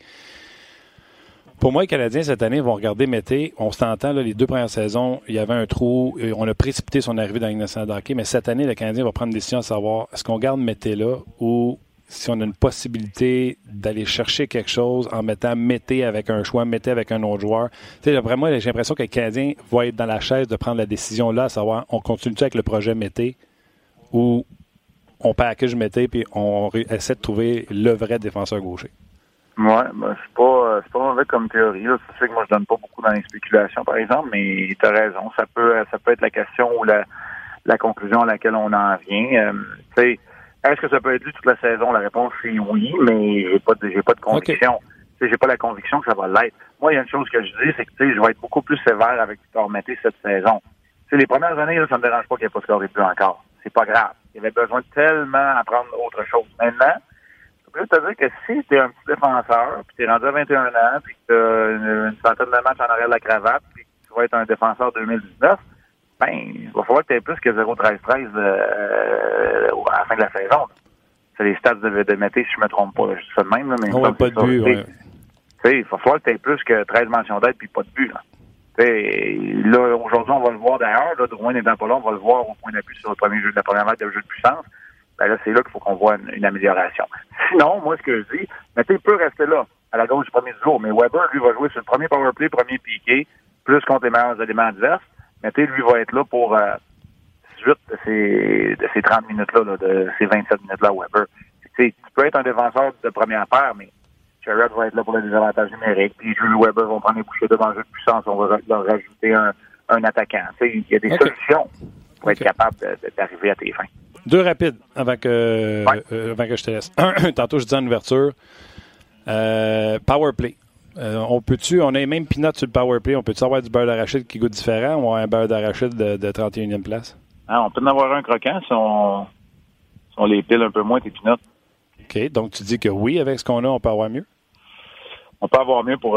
[SPEAKER 1] pour moi, les Canadiens, cette année, vont regarder Mété. On s'entend, les deux premières saisons, il y avait un trou. On a précipité son arrivée dans la Ligue nationale de hockey. Mais cette année, le Canadien va prendre une décision à savoir est-ce qu'on garde Mété là ou si on a une possibilité d'aller chercher quelque chose en mettant Mété avec un choix, Mété avec un autre joueur. Tu sais, d'après moi, j'ai l'impression que les Canadiens vont être dans la chaise de prendre la décision là, à savoir on continue avec le projet Mété ou on package Mété puis on essaie de trouver le vrai défenseur gaucher.
[SPEAKER 3] Ouais, ben, c'est pas, euh, c'est pas mauvais comme théorie. Là. C'est que moi, je donne pas beaucoup dans les spéculations, par exemple, mais tu as raison. Ça peut, ça peut être la question ou la, la conclusion à laquelle on en vient. Euh, tu sais, est-ce que ça peut être lui toute la saison? La réponse c'est oui, mais j'ai pas de, j'ai pas de conviction. Tu sais, j'ai pas la conviction que ça va l'être. Moi, il y a une chose que je dis, c'est que tu sais, je vais être beaucoup plus sévère avec Victor Mété cette saison. Tu sais, les premières années, là, ça me dérange pas qu'il n'y ait pas scoré plus encore. C'est pas grave. Il avait besoin de tellement apprendre autre chose. Maintenant, je peux te dire que si tu es un petit défenseur, puis tu es rendu à 21 ans, puis que tu as une, une centaine de matchs en arrière de la cravate, puis que tu vas être un défenseur 2019, ben, il va falloir que tu aies plus que 0-13-13 euh, à la fin de la saison. C'est les stats de, de Mété, si je me trompe pas. là. Je dis ça de même, là, mais
[SPEAKER 1] n'a pas de but. Ouais.
[SPEAKER 3] il va falloir que tu aies plus que 13 mentions d'aide puis pas de but. Là. là, aujourd'hui, on va le voir d'ailleurs. Là, Drouin n'étant pas là, on va le voir au point d'appui sur le premier jeu de la première vague de jeu de puissance. Ben là, c'est là qu'il faut qu'on voit une, amélioration. Sinon, moi, ce que je dis, mais il peut rester là, à la gauche du premier jour. Mais Weber, lui, va jouer sur le premier power play, premier piqué, plus contre les meilleurs éléments adverses. Mais lui va être là pour euh, 18 de ces, de ces 30 minutes-là, de ces 27 minutes-là, Weber. tu peux être un défenseur de première paire, mais Sherrod va être là pour les désavantages numériques. Puis Jules Weber vont prendre les bouchées devant le jeu de puissance. On va leur rajouter un, un attaquant. Il y a des solutions pour être capable d'arriver à tes fins.
[SPEAKER 1] Deux rapides avant que, euh, avant que je te laisse. Un, tantôt, je disais en ouverture. Euh, power play. Euh, on peut-tu, on a les mêmes peanuts sur le power play, on peut-tu avoir du beurre d'arachide qui goûte différent ou un beurre d'arachide de, de 31e place?
[SPEAKER 3] Ah, on peut en avoir un croquant si on, si on les pile un peu moins, tes peanuts.
[SPEAKER 1] OK, donc tu dis que oui, avec ce qu'on a, on peut avoir mieux?
[SPEAKER 3] On peut avoir mieux pour...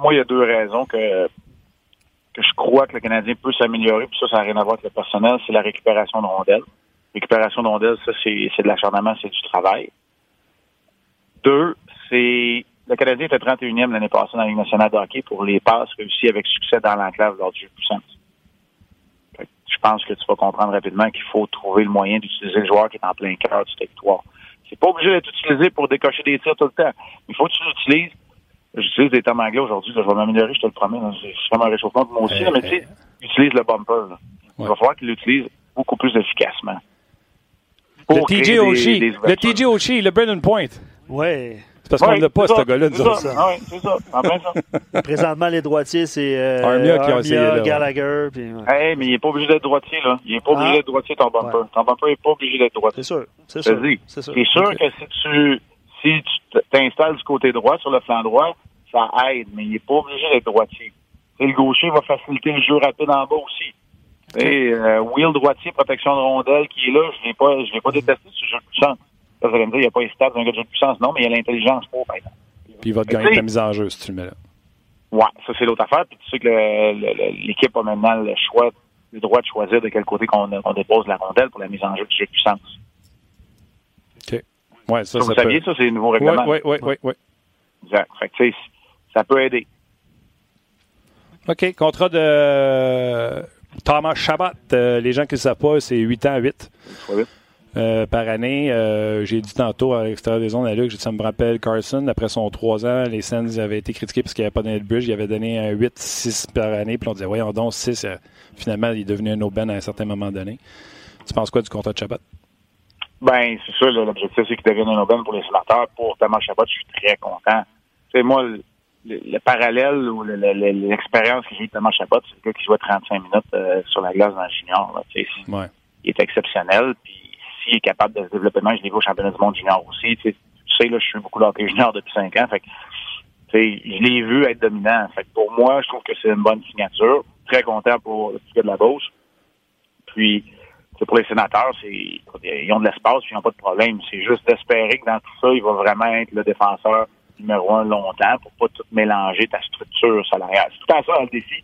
[SPEAKER 3] moi, il y a deux raisons que, que je crois que le Canadien peut s'améliorer, puis ça, ça n'a rien à voir avec le personnel, c'est la récupération de rondelles récupération d'ondelles, ça, c'est, de l'acharnement, c'est du travail. Deux, c'est le Canadien était 31e l'année passée dans la Ligue nationale de hockey pour les passes réussies avec succès dans l'enclave lors du jeu de puissance. Je pense que tu vas comprendre rapidement qu'il faut trouver le moyen d'utiliser le joueur qui est en plein cœur du territoire. C'est pas obligé d'être utilisé pour décocher des tirs tout le temps. Il faut que tu l'utilises. J'utilise des termes anglais aujourd'hui. Je vais m'améliorer, je te le promets. C'est vraiment un réchauffement pour moi aussi. mais tu sais, utilise le bumper. Il va falloir qu'il l'utilise beaucoup plus efficacement.
[SPEAKER 1] Le TJ Oshie. Le TJ Oshie, le Brennan Point.
[SPEAKER 2] Ouais.
[SPEAKER 1] C'est parce qu'on n'a pas, ce gars-là, nous
[SPEAKER 3] autres. Oui, c'est ça. En plein ça.
[SPEAKER 2] Présentement, les droitiers, c'est euh,
[SPEAKER 1] Armia qui a essayé. Là,
[SPEAKER 2] Gallagher. Puis,
[SPEAKER 3] ouais. mais il n'est pas obligé d'être droitier, là. Il n'est pas obligé ah. d'être droitier, ton bumper. Ouais. Ton bumper n'est pas obligé d'être droitier.
[SPEAKER 2] C'est sûr. C'est sûr.
[SPEAKER 3] C'est sûr. C'est sûr que si tu si tu t'installes du côté droit, sur le flanc droit, ça aide, mais il n'est pas obligé d'être droitier. Et le gaucher va faciliter le jeu rapide en bas aussi. Et euh, Will droitier, protection de rondelle qui est là, je ne l'ai pas, je l'ai pas détesté ce jeu de puissance. Ça, vous allez me dire, il n'y a pas les stats d'un gars de jeu de puissance. Non, mais il y a l'intelligence pour, par exemple.
[SPEAKER 1] Puis il va te gagner ta mise en jeu si tu le mets là.
[SPEAKER 3] Ouais, ça c'est l'autre affaire. Puis tu sais que l'équipe a maintenant le choix, le droit de choisir de quel côté qu'on dépose la rondelle pour la mise en jeu du jeu de puissance.
[SPEAKER 1] OK. Ouais, ça,
[SPEAKER 3] ça, vous saviez, ça, c'est le nouveau règlement.
[SPEAKER 1] Oui, oui, oui, oui.
[SPEAKER 3] Exact. Fait que, tu sais, ça peut aider.
[SPEAKER 1] OK. Contrat de Thomas Chabot, euh, les gens qui ne savent pas, c'est 8 ans 8. Euh, par année. Euh, j'ai dit tantôt à l'extérieur des zones à Luc, ça me rappelle Carson, après son 3 ans, les Sens avaient été critiqués parce qu'il n'y avait pas donné de bridge. Il avait donné un 8-6 par année, puis on disait, voyons donc, 6, finalement, il est devenu un aubaine à un certain moment donné. Tu penses quoi du contrat de Chabot?
[SPEAKER 3] Ben, c'est ça, l'objectif, c'est qu'il devienne un aubaine pour les sénateurs. Pour Thomas Chabot, je suis très content. C'est moi, le, parallèle ou l'expérience que j'ai eu de Thomas Chabot, c'est le gars qui joue 35 minutes euh, sur la glace dans le junior. Là, Il est exceptionnel. Puis s'il est capable de se développer, je l'ai vu au championnat du monde junior aussi. Tu sais, là, je suis beaucoup l'hockey junior depuis 5 ans. Fait que, je l'ai vu être dominant. Fait que pour moi, je trouve que c'est une bonne signature. Très content pour le petit gars de la Beauce. Puis, pour les sénateurs, c'est ils ont de l'espace, ils n'ont pas de problème. C'est juste d'espérer que dans tout ça, il va vraiment être le défenseur numéro un longtemps pour pas tout mélanger ta structure salariale. C'est tout à ça le défi.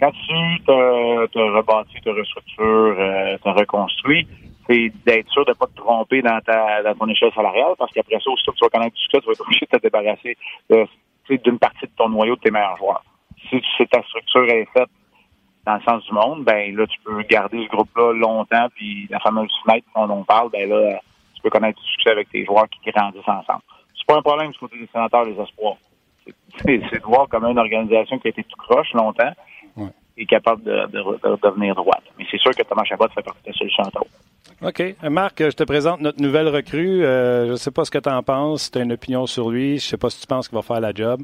[SPEAKER 3] Quand tu te, te rebâtis, te restructures, euh, te reconstruis, c'est d'être sûr de ne pas te tromper dans ta dans ton échelle salariale, parce qu'après ça, aussitôt que tu vas connaître tout ça, tu vas être obligé de te débarrasser d'une partie de ton noyau de tes meilleurs joueurs. Si, si ta structure est faite dans le sens du monde, ben là, tu peux garder ce groupe-là longtemps, puis la fameuse fenêtre dont on parle, ben là, tu peux connaître du succès avec tes joueurs qui grandissent ensemble pas un problème du côté des sénateurs, les espoirs. C'est de voir comment une organisation qui a été tout croche longtemps est capable de, devenir droite. Mais c'est sûr que Thomas Chabot fait partie de la solution
[SPEAKER 1] OK. Marc, je te présente notre nouvelle recrue. Euh, je ne sais pas ce que tu en penses, si tu as une opinion sur lui. Je ne sais pas si tu penses qu'il va faire la job.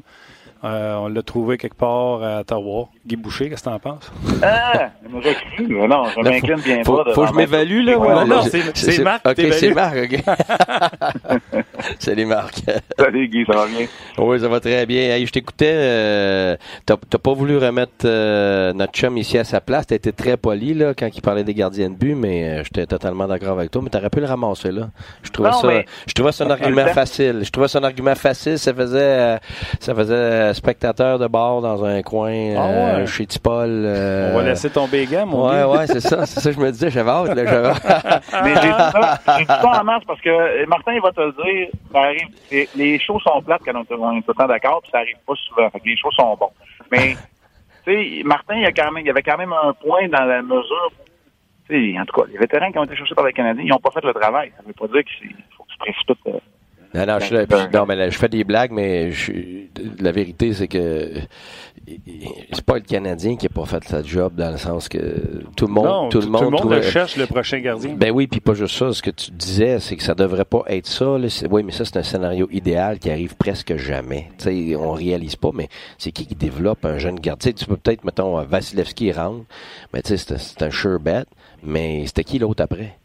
[SPEAKER 1] Euh, on l'a trouvé quelque part à Ottawa. Guy Boucher, qu'est-ce que tu en penses?
[SPEAKER 3] Ah. Non, je m'incline bien
[SPEAKER 4] faut,
[SPEAKER 3] pas.
[SPEAKER 4] Faut que je m'évalue, là.
[SPEAKER 1] Ouais, non, c'est Marc.
[SPEAKER 4] OK, c'est Marc, OK. Salut, Marc.
[SPEAKER 3] Salut, Guy, ça va bien?
[SPEAKER 4] Oui, ça va très bien. je t'écoutais. Euh, t'as pas voulu remettre euh, notre chum ici à sa place. T'as été très poli, là, quand il parlait des gardiens de but, mais euh, j'étais totalement d'accord avec toi. Mais t'aurais pu le ramasser, là. Je trouvais ça, je trouvais ça un argument facile. Je trouvais ça un argument facile. Ça faisait, euh, ça faisait spectateur de bord dans un coin ah euh, chez Tipol.
[SPEAKER 1] Euh, On va laisser tomber les mon
[SPEAKER 4] Ouais, ouais, c'est ça. C'est ça que je me disais. J'avais hâte. Là,
[SPEAKER 3] Mais j'ai dit ça, j'ai dit ça en masse parce que euh, Martin, il va te le dire, ça arrive, les shows sont plates quand on est tout le temps d'accord, puis ça arrive pas souvent. Fait que les shows sont bons. Mais tu sais, Martin, il y, a quand même, il y avait quand même un point dans la mesure. Tu sais, en tout cas, les vétérans qui ont été cherchés par les Canadiens, ils n'ont pas fait le travail. Ça ne veut pas dire qu'il faut que tu précipites.
[SPEAKER 4] Non, non, je,
[SPEAKER 3] Ben,
[SPEAKER 4] non, mais là, je fais des blagues, mais je, la vérité, c'est que c'est pas le Canadien qui a pas fait sa job dans le sens que tout le monde,
[SPEAKER 1] non,
[SPEAKER 4] tout le monde,
[SPEAKER 1] le
[SPEAKER 4] trouvait-
[SPEAKER 1] cherche, le prochain gardien.
[SPEAKER 4] Ben oui, puis pas juste ça. Ce que tu disais, c'est que ça devrait pas être ça. là. Oui, mais ça, c'est un scénario idéal qui arrive presque jamais. Tu sais, on réalise pas, mais c'est qui qui développe un jeune gardien? Tu sais, tu peux peut-être, mettons, Vasilevski rentre, mais tu sais, c'est un- c'est un sure bet, mais c'était qui l'autre après?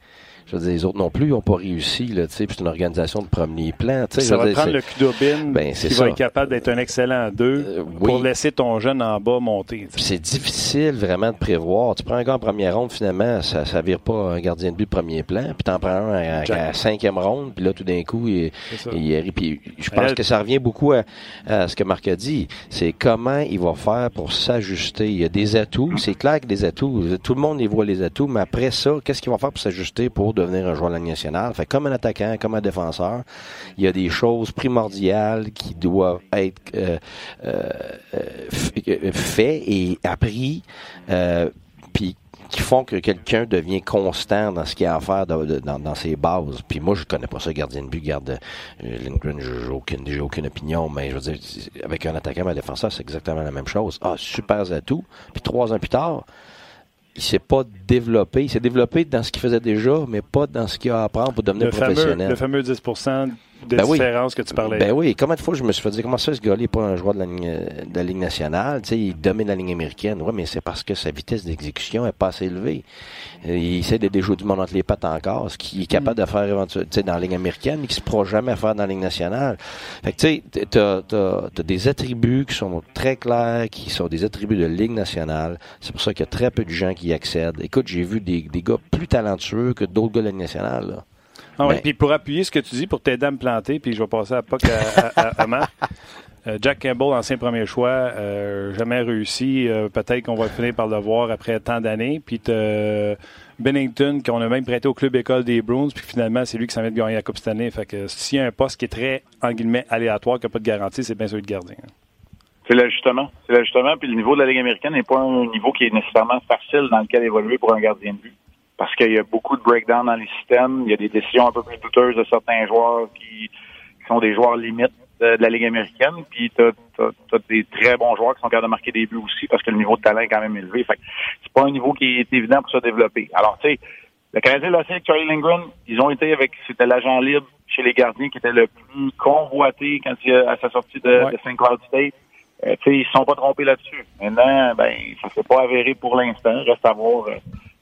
[SPEAKER 4] Je veux dire, les autres non plus n'ont pas réussi, là, tu sais, puis c'est une organisation de premier plan, tu sais.
[SPEAKER 1] ça va
[SPEAKER 4] dire,
[SPEAKER 1] prendre le Kudobin
[SPEAKER 4] Ben, c'est
[SPEAKER 1] qui
[SPEAKER 4] ça.
[SPEAKER 1] va être capable d'être un excellent 2
[SPEAKER 4] Euh,
[SPEAKER 1] pour
[SPEAKER 4] oui.
[SPEAKER 1] laisser ton jeune en bas monter.
[SPEAKER 4] c'est difficile vraiment de prévoir. Tu prends un gars en première ronde, finalement, ça ça vire pas un gardien de but de premier plan. Puis t'en prends un à, à,
[SPEAKER 1] Jack.
[SPEAKER 4] à cinquième ronde, puis là, tout d'un coup, il, il arrive. Puis je pense
[SPEAKER 1] Elle-
[SPEAKER 4] que ça revient beaucoup à, à ce que Marc a dit. C'est comment il va faire pour s'ajuster. Il y a des atouts. C'est clair que des atouts. Tout le monde les voit les atouts, mais après ça, qu'est-ce qu'il va faire pour s'ajuster pour devenir un joueur de la nationale? Comme un attaquant, comme un défenseur, il y a des choses primordiales qui doivent être euh, euh, euh, f- euh, fait et appris, euh, puis qui font que quelqu'un devient constant dans ce qu'il a à faire dans, ses bases. Puis moi, je connais pas ça, gardien de but, garde Lindgren, j'ai aucune, j'ai aucune opinion, mais je veux dire, avec un attaquant, un défenseur, c'est exactement la même chose. Ah, super atout. Puis trois ans plus tard, il s'est pas développé. Il s'est développé dans ce qu'il faisait déjà, mais pas dans ce qu'il a à apprendre pour devenir
[SPEAKER 1] Le fameux,
[SPEAKER 4] professionnel.
[SPEAKER 1] le fameux 10 de
[SPEAKER 4] Ben oui.
[SPEAKER 1] différence que tu parlais.
[SPEAKER 4] Ben oui, combien de fois je me suis fait dire comment ça ce gars-là n'est pas un joueur de la, ligne, de la Ligue nationale, tu sais, il domine la ligne américaine. Ouais, mais c'est parce que sa vitesse d'exécution est pas assez élevée. Euh, Il essaie de déjouer du monde entre les pattes encore, ce qu'il est capable de faire éventuellement, tu sais, dans la ligne américaine, mais qui se pourra jamais faire dans la Ligue nationale. Fait que tu sais, t'as, t'as, t'as des attributs qui sont très clairs, qui sont des attributs de Ligue nationale. C'est pour ça qu'il y a très peu de gens qui y accèdent. Écoute, j'ai vu des, des gars plus talentueux que d'autres gars de la Ligue nationale, là.
[SPEAKER 1] Ah ouais,
[SPEAKER 4] Ben-
[SPEAKER 1] Puis pour appuyer ce que tu dis, pour t'aider à me planter, puis je vais passer à Puck à, à, à- à Marc. Euh, Jack Campbell, ancien premier choix, euh, jamais réussi. Euh, Peut-être qu'on va finir par le voir après tant d'années. Puis Bennington, qu'on a même prêté au club école des Bruins, puis finalement, c'est lui qui s'en vient de gagner la Coupe cette année. Fait que s'il y a un poste qui est très, en guillemets, aléatoire, qui n'a pas de garantie, c'est bien celui de gardien.
[SPEAKER 3] C'est l'ajustement. C'est l'ajustement. Puis le niveau de la Ligue américaine n'est pas un niveau qui est nécessairement facile dans lequel évoluer pour un gardien de but. Parce qu'il y a beaucoup de breakdown dans les systèmes. Il y a des décisions un peu plus douteuses de certains joueurs qui, qui sont des joueurs limites de la Ligue américaine. Puis tu as, des très bons joueurs qui sont capables de marquer des buts aussi parce que le niveau de talent est quand même élevé. Fait que c'est pas un niveau qui est évident pour se développer. Alors, tu sais, le Canadien l'a avec Charlie Lindgren. Ils ont été avec, c'était l'agent libre chez les gardiens qui était le plus convoité quand il, à sa sortie de,
[SPEAKER 1] Ouais.
[SPEAKER 3] de St. Cloud State. Euh, tu sais, ils se sont pas trompés là-dessus. Maintenant, ben, ça s'est pas avéré pour l'instant. Reste à voir. euh,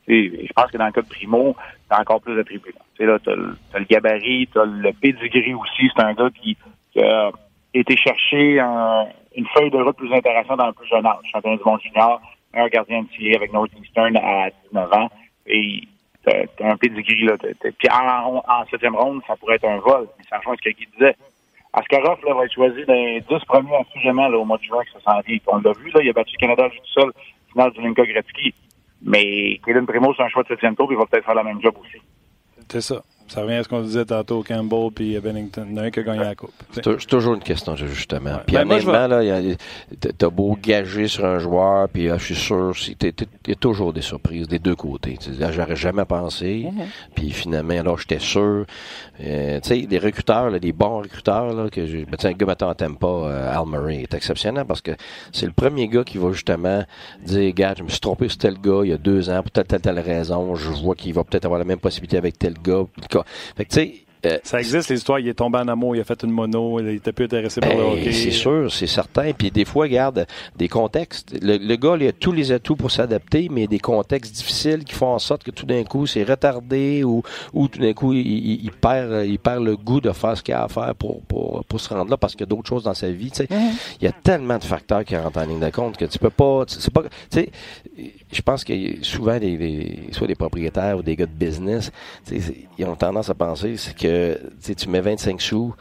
[SPEAKER 3] je pense que dans le cas de Primo, t'as encore plus d'attributs. Tu sais, là, t'as le, le gabarit, t'as le pedigree aussi. C'est un gars qui, a été chercher un- une feuille de route plus intéressante dans le plus jeune âge. Champion du monde junior, meilleur gardien de tir avec Northeastern à 19 ans. Et t'as un pedigree, là. Puis en, septième ronde, ça pourrait être un vol. Mais ça rejoint ce que Guy disait. Askarov là, va être choisi dans les 10 premiers assurément là, au mois de juin que ça s'en vient. On l'a vu, là, il a battu le Canada tout seul, finale du Linka Gretzky. Mais Kaden Primo, c'est un choix de septième tour, il va peut-être faire la même job aussi.
[SPEAKER 1] C'est ça. Ça revient à ce qu'on disait tantôt, Campbell puis Bennington. Il y en a un qui a gagné la Coupe.
[SPEAKER 4] C'est tou- c'est toujours une question d'ajustement.
[SPEAKER 1] Ouais.
[SPEAKER 4] Puis
[SPEAKER 1] Ben,
[SPEAKER 4] honnêtement, a- t'as- beau gager sur un joueur, puis ah, je suis sûr, il y a toujours des surprises des deux côtés. J'aurais jamais pensé.
[SPEAKER 1] Mm-hmm.
[SPEAKER 4] Puis finalement, alors j'étais sûr. Euh, tu sais, des recruteurs, là, des bons recruteurs, là, que j'ai. Ben, tu sais, un gars maintenant t'aime pas, euh, Al Murray, est exceptionnel parce que c'est le premier gars qui va justement dire, gars, je me suis trompé sur tel gars il y a deux ans pour telle, telle, telle raison. Je vois qu'il va peut-être avoir la même possibilité avec tel gars. Fait que tu sais. euh,
[SPEAKER 1] Ça existe, les histoires. Il est tombé en amour, il a fait une mono, il était plus intéressé par le
[SPEAKER 4] Hey,
[SPEAKER 1] hockey.
[SPEAKER 4] c'est sûr, c'est certain. Puis des fois, regarde, des contextes. Le, le gars, il a tous les atouts pour s'adapter, mais des contextes difficiles qui font en sorte que tout d'un coup, c'est retardé ou, ou tout d'un coup, il, il- il perd, il perd le goût de faire ce qu'il a à faire pour, pour, pour se rendre là parce qu'il y a d'autres choses dans sa vie. tu sais.
[SPEAKER 1] Mm-hmm.
[SPEAKER 4] Il y a tellement de facteurs qui rentrent en ligne de compte que tu peux pas. C'est pas. Je pense que souvent, les, les- soit des propriétaires ou des gars de business, ils ont tendance à penser que tu mets 25 sous.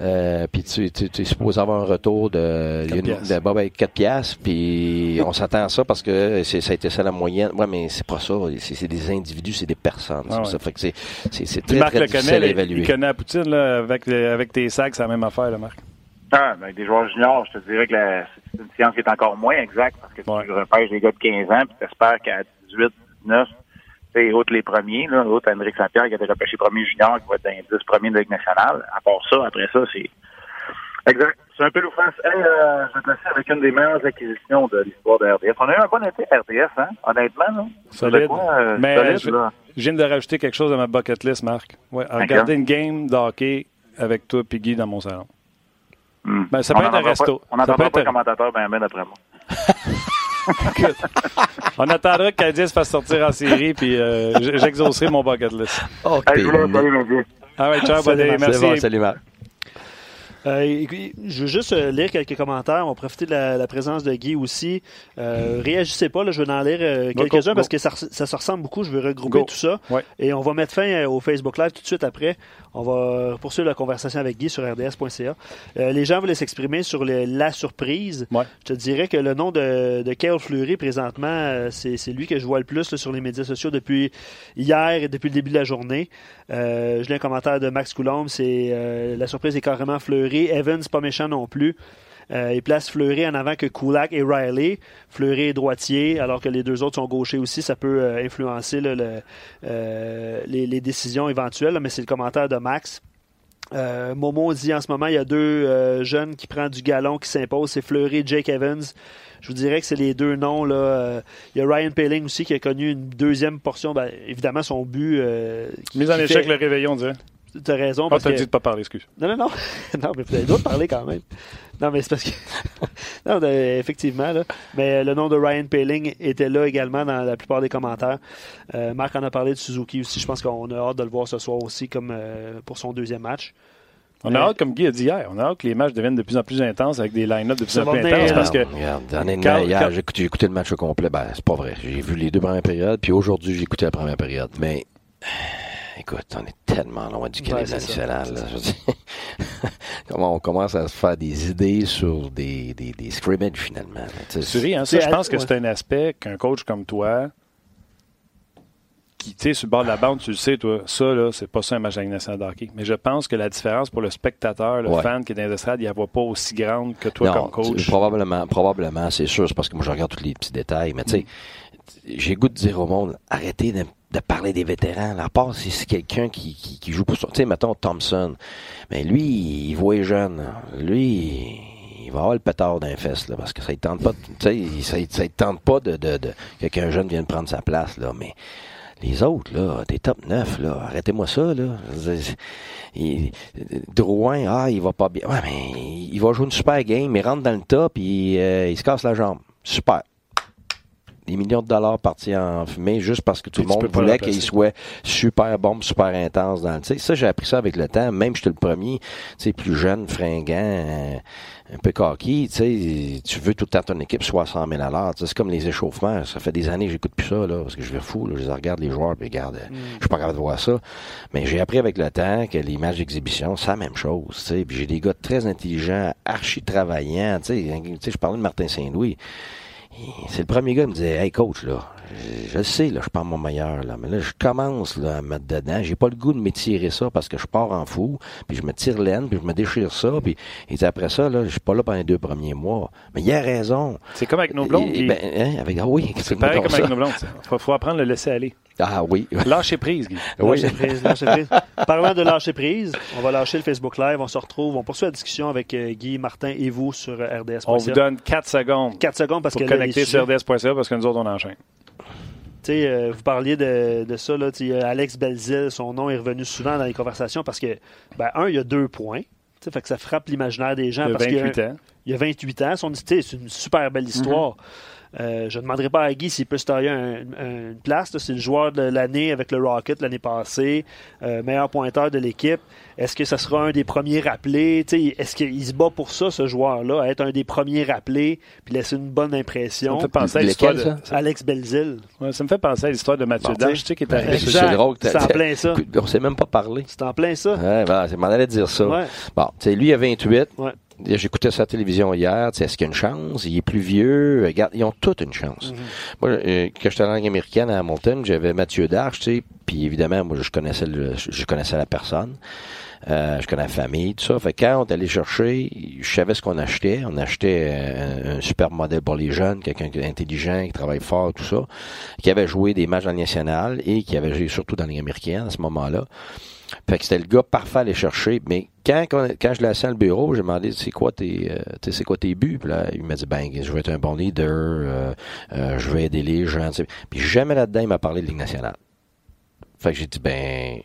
[SPEAKER 4] Euh, puis tu, tu, tu es supposé avoir un retour de, une- bon, ben, 4 piastres, puis on s'attend à ça parce que ça a été ça la moyenne. Ouais, mais c'est pas ça. C'est, des individus, c'est des personnes.
[SPEAKER 1] Ah ouais.
[SPEAKER 4] Ça fait que c'est, très,
[SPEAKER 1] Marc
[SPEAKER 4] très
[SPEAKER 1] le
[SPEAKER 4] difficile
[SPEAKER 1] connaît,
[SPEAKER 4] à évaluer.
[SPEAKER 1] il connaît la poutine, là, avec, avec tes sacs, c'est la même affaire, là, Marc.
[SPEAKER 3] Ah, ben, des joueurs juniors, je te dirais que la- c'est une science qui est encore moins exacte parce que
[SPEAKER 1] Ouais.
[SPEAKER 3] tu repêches des gars de 15 ans puis tu espères qu'à 18, 19, tu sais, autres les premiers, là, autre Hendrick Saint-Pierre qui a été repêché premier junior, qui va être dans les 10 premiers de la Ligue nationale. À part ça, après ça, c'est... Exact. C'est un peu l'offense. Hey, euh, je vais te laisser avec une des meilleures acquisitions de l'histoire de RDS. On a eu un bon été RDS, hein, honnêtement. Là.
[SPEAKER 1] Solide.
[SPEAKER 3] De quoi, euh,
[SPEAKER 1] Mais
[SPEAKER 3] solide,
[SPEAKER 1] je,
[SPEAKER 3] là?
[SPEAKER 1] je viens de rajouter quelque chose à ma bucket list, Marc. Ouais, à regarder une game de hockey avec toi et Guy dans mon salon.
[SPEAKER 3] Hmm.
[SPEAKER 1] Ben, ça
[SPEAKER 3] On
[SPEAKER 1] peut être un
[SPEAKER 3] n'entendra
[SPEAKER 1] resto.
[SPEAKER 3] Pas, on n'entendra
[SPEAKER 1] être
[SPEAKER 3] pas
[SPEAKER 1] un-
[SPEAKER 3] commentateur ben ben moi.
[SPEAKER 1] On attendra que Canadien se fasse sortir en série, puis euh, j'exaucerai mon bucket list.
[SPEAKER 3] Hey, je.
[SPEAKER 1] All right, ciao,
[SPEAKER 2] Salut,
[SPEAKER 1] Merci.
[SPEAKER 4] bon, salut Marc.
[SPEAKER 2] Euh, je veux juste euh, lire quelques commentaires. On va profiter de la, la présence de Guy aussi. Euh, réagissez pas, là, je vais en lire euh, quelques-uns parce que ça, se ressemble beaucoup. Je vais regrouper
[SPEAKER 1] Go.
[SPEAKER 2] tout ça.
[SPEAKER 1] Ouais.
[SPEAKER 2] Et on va mettre fin euh, au Facebook Live tout de suite après. On va poursuivre la conversation avec Guy sur rds.ca. Euh, les gens voulaient s'exprimer sur le- la surprise.
[SPEAKER 1] Ouais.
[SPEAKER 2] Je te dirais que le nom de, de Fleury, présentement, euh, c'est c'est lui que je vois le plus là, sur les médias sociaux depuis hier et depuis le début de la journée. Euh, je lis un commentaire de Max Coulombe, c'est euh, la surprise est carrément Fleury. Evans, pas méchant non plus. Euh, il place Fleury en avant que Kulak et Riley. Fleury est droitier, alors que les deux autres sont gauchers aussi. Ça peut euh, influencer là, le- euh, les, les décisions éventuelles, là, mais c'est le commentaire de Max. Euh, Momo dit en ce moment, il y a deux euh, jeunes qui prennent du galon qui s'imposent. C'est Fleury et Jake Evans. Je vous dirais que c'est les deux noms. Là. Euh, il y a Ryan Paling aussi qui a connu une deuxième portion. Ben, évidemment, son but. Euh,
[SPEAKER 1] Mise en échec le réveillon, on dirait.
[SPEAKER 2] T'as raison.
[SPEAKER 1] Ah,
[SPEAKER 2] parce
[SPEAKER 1] t'as
[SPEAKER 2] que-
[SPEAKER 1] dit de pas parler, excuse.
[SPEAKER 2] non, non, non. non, mais vous avez le droit de parler quand même. Non, mais c'est parce que. non, effectivement, là. Mais le nom de Ryan Paling était là également dans la plupart des commentaires. Euh, Marc en a parlé de Suzuki aussi. Je pense qu'on a hâte de le voir ce soir aussi comme euh, pour son deuxième match.
[SPEAKER 1] On a hâte, comme Guy a dit hier, on a hâte que les matchs deviennent de plus en plus intenses avec des line-up de plus
[SPEAKER 2] Ça
[SPEAKER 1] en plus intenses
[SPEAKER 2] euh,
[SPEAKER 1] parce que
[SPEAKER 4] Regarde,
[SPEAKER 1] Quand-
[SPEAKER 4] hier,
[SPEAKER 1] quand-
[SPEAKER 4] j'ai écouté, j'ai écouté le match au complet. Ben, c'est pas vrai. J'ai vu les deux premières périodes, puis aujourd'hui, j'ai écouté la première période. Mais, écoute, on est tellement loin du
[SPEAKER 2] Ouais, c'est ça,
[SPEAKER 4] national. là. Comment on commence à se faire des idées sur des, des, des scrimmages, finalement. là. Tu sais,
[SPEAKER 1] Tu ris, hein? Ça, je pense que
[SPEAKER 2] ouais.
[SPEAKER 1] c'est un aspect qu'un coach comme toi, qui, tu sais, sur le bord de la bande, tu le sais, toi, ça, là, c'est pas ça un match de nationale de hockey. Mais je pense que la différence pour le spectateur, le
[SPEAKER 4] Ouais.
[SPEAKER 1] fan qui est dans les estrades, il ne la voit pas aussi grande que toi
[SPEAKER 4] non,
[SPEAKER 1] comme coach.
[SPEAKER 4] Probablement, probablement, c'est sûr. C'est parce que moi, je regarde tous les petits détails. Mais tu sais, j'ai goût de dire au monde, arrêtez de, parler des vétérans. À part si c'est quelqu'un qui, qui, qui joue pour son... Tu sais, mettons Thompson. Mais lui, il voit jeune. Lui, il va avoir le pétard d'un fesse, là, parce que ça ne tente pas, de- il- ça, ça tente pas de, de, de, que qu'un jeune vienne prendre sa place, là. Mais les autres, là, des top 9, là, arrêtez-moi ça, là. Il- Drouin, ah, il va pas bien. Ouais, mais il va jouer une super game, il rentre dans le top, puis euh, il se casse la jambe. Super. Des millions de dollars partis en fumée juste parce que tout le monde voulait qu'il soit super bon, super intense dans le. Tu sais, ça, j'ai appris ça avec le temps. Même j'étais le premier, tu sais, plus jeune, fringant, euh, un peu coquille, tu sais, tu veux tout le temps ton équipe soit à 100 000 à l'heure. C'est comme les échauffements. Ça fait des années que j'écoute plus ça, là, parce que je vais fou, là. Je les regarde les joueurs, puis regarde, euh, je suis pas capable de voir ça. Mais j'ai appris avec le temps que les matchs d'exhibition, c'est la même chose, tu sais. Puis j'ai des gars très intelligents, archi travaillants, sais. Tu sais, je parlais de Martin Saint-Louis. C'est le premier gars qui me disait Hey coach, là, je, sais, là, je pas mon meilleur, là, mais là, je commence là, à me mettre dedans. J'ai pas le goût de m'étirer ça parce que je pars en fou, puis je me tire l'aine, puis je me déchire ça, puis il dit après ça, là, je suis pas là pendant les deux premiers mois. Mais il a raison.
[SPEAKER 1] C'est comme avec nos blondes.
[SPEAKER 4] Et- ben, hein, avec, ah oui,
[SPEAKER 1] c'est pareil comme
[SPEAKER 4] ça.
[SPEAKER 1] avec nos blondes. Il faut, faut apprendre à le laisser aller.
[SPEAKER 4] Ah oui.
[SPEAKER 1] Lâcher prise, Guy.
[SPEAKER 4] oui.
[SPEAKER 2] Lâcher prise, lâcher prise. Parlant de lâcher prise, on va lâcher le Facebook Live. On se retrouve. On poursuit la discussion avec euh, Guy, Martin et vous sur euh, RDS.
[SPEAKER 1] On vous donne 4 secondes
[SPEAKER 2] 4 secondes parce
[SPEAKER 1] pour
[SPEAKER 2] que
[SPEAKER 1] connecter sur RDS.ca parce que nous autres, on enchaîne.
[SPEAKER 2] Tu sais, euh, vous parliez de, de ça, là, sais, Alex Belzil, son nom est revenu souvent dans les conversations parce que, ben, un, il y a deux points. Tu sais, Fait que ça frappe l'imaginaire des gens. Parce qu'il y a
[SPEAKER 1] 28
[SPEAKER 2] un-
[SPEAKER 1] ans.
[SPEAKER 2] Il y a 28 ans. Son, tu sais, c'est une super belle histoire. Euh, je ne demanderai pas à Guy s'il peut se tailler un- un- une place. C'est le joueur de l'année avec le Rocket l'année passée, euh, meilleur pointeur de l'équipe. Est-ce que ça sera un des premiers rappelés? Est-ce qu'il se bat pour ça, ce joueur-là, être un des premiers rappelés puis laisser une bonne
[SPEAKER 1] Ça
[SPEAKER 2] impression?
[SPEAKER 1] me fait penser à l'histoire de...
[SPEAKER 4] ça?
[SPEAKER 2] Alex Belzil.
[SPEAKER 1] Ouais, ça me fait penser à l'histoire de Mathieu
[SPEAKER 4] Bon,
[SPEAKER 1] Dash, tu sais, qui est
[SPEAKER 4] Ben,
[SPEAKER 1] arrivé.
[SPEAKER 4] ça, c'est drôle. que
[SPEAKER 2] C'est en plein ça.
[SPEAKER 4] On s'est même pas parlé.
[SPEAKER 2] C'est en plein ça.
[SPEAKER 4] Ouais, ben, m'en allais dire ça.
[SPEAKER 2] Ouais.
[SPEAKER 4] Bon, tu sais, lui, il a 28.
[SPEAKER 2] Ouais.
[SPEAKER 4] J'écoutais sa télévision hier. Tu sais, Est-ce qu'il y a une chance? Il est plus vieux. Regarde, ils ont toute une chance. Moi, euh, quand j'étais en langue américaine à Hamilton, j'avais Mathieu Darche, tu sais, puis évidemment, moi, je connaissais je connaissais la personne. Euh, je connais la famille, tout ça. Fait que quand on est allé chercher, je savais ce qu'on achetait. On achetait un, un super modèle pour les jeunes, quelqu'un intelligent, qui travaille fort, tout ça, qui avait joué des matchs dans le national et qui avait joué surtout dans Ligue américaine à ce moment-là. Fait que c'était le gars parfait à aller chercher. Mais quand, quand, je l'ai assis dans le bureau, j'ai demandé c'est quoi tes euh, c'est quoi tes buts. Puis là, il m'a dit ben je vais être un bon leader, euh, euh, je vais aider les gens. t'sais. Puis jamais là-dedans, il m'a parlé de Ligue nationale. Fait que j'ai dit ben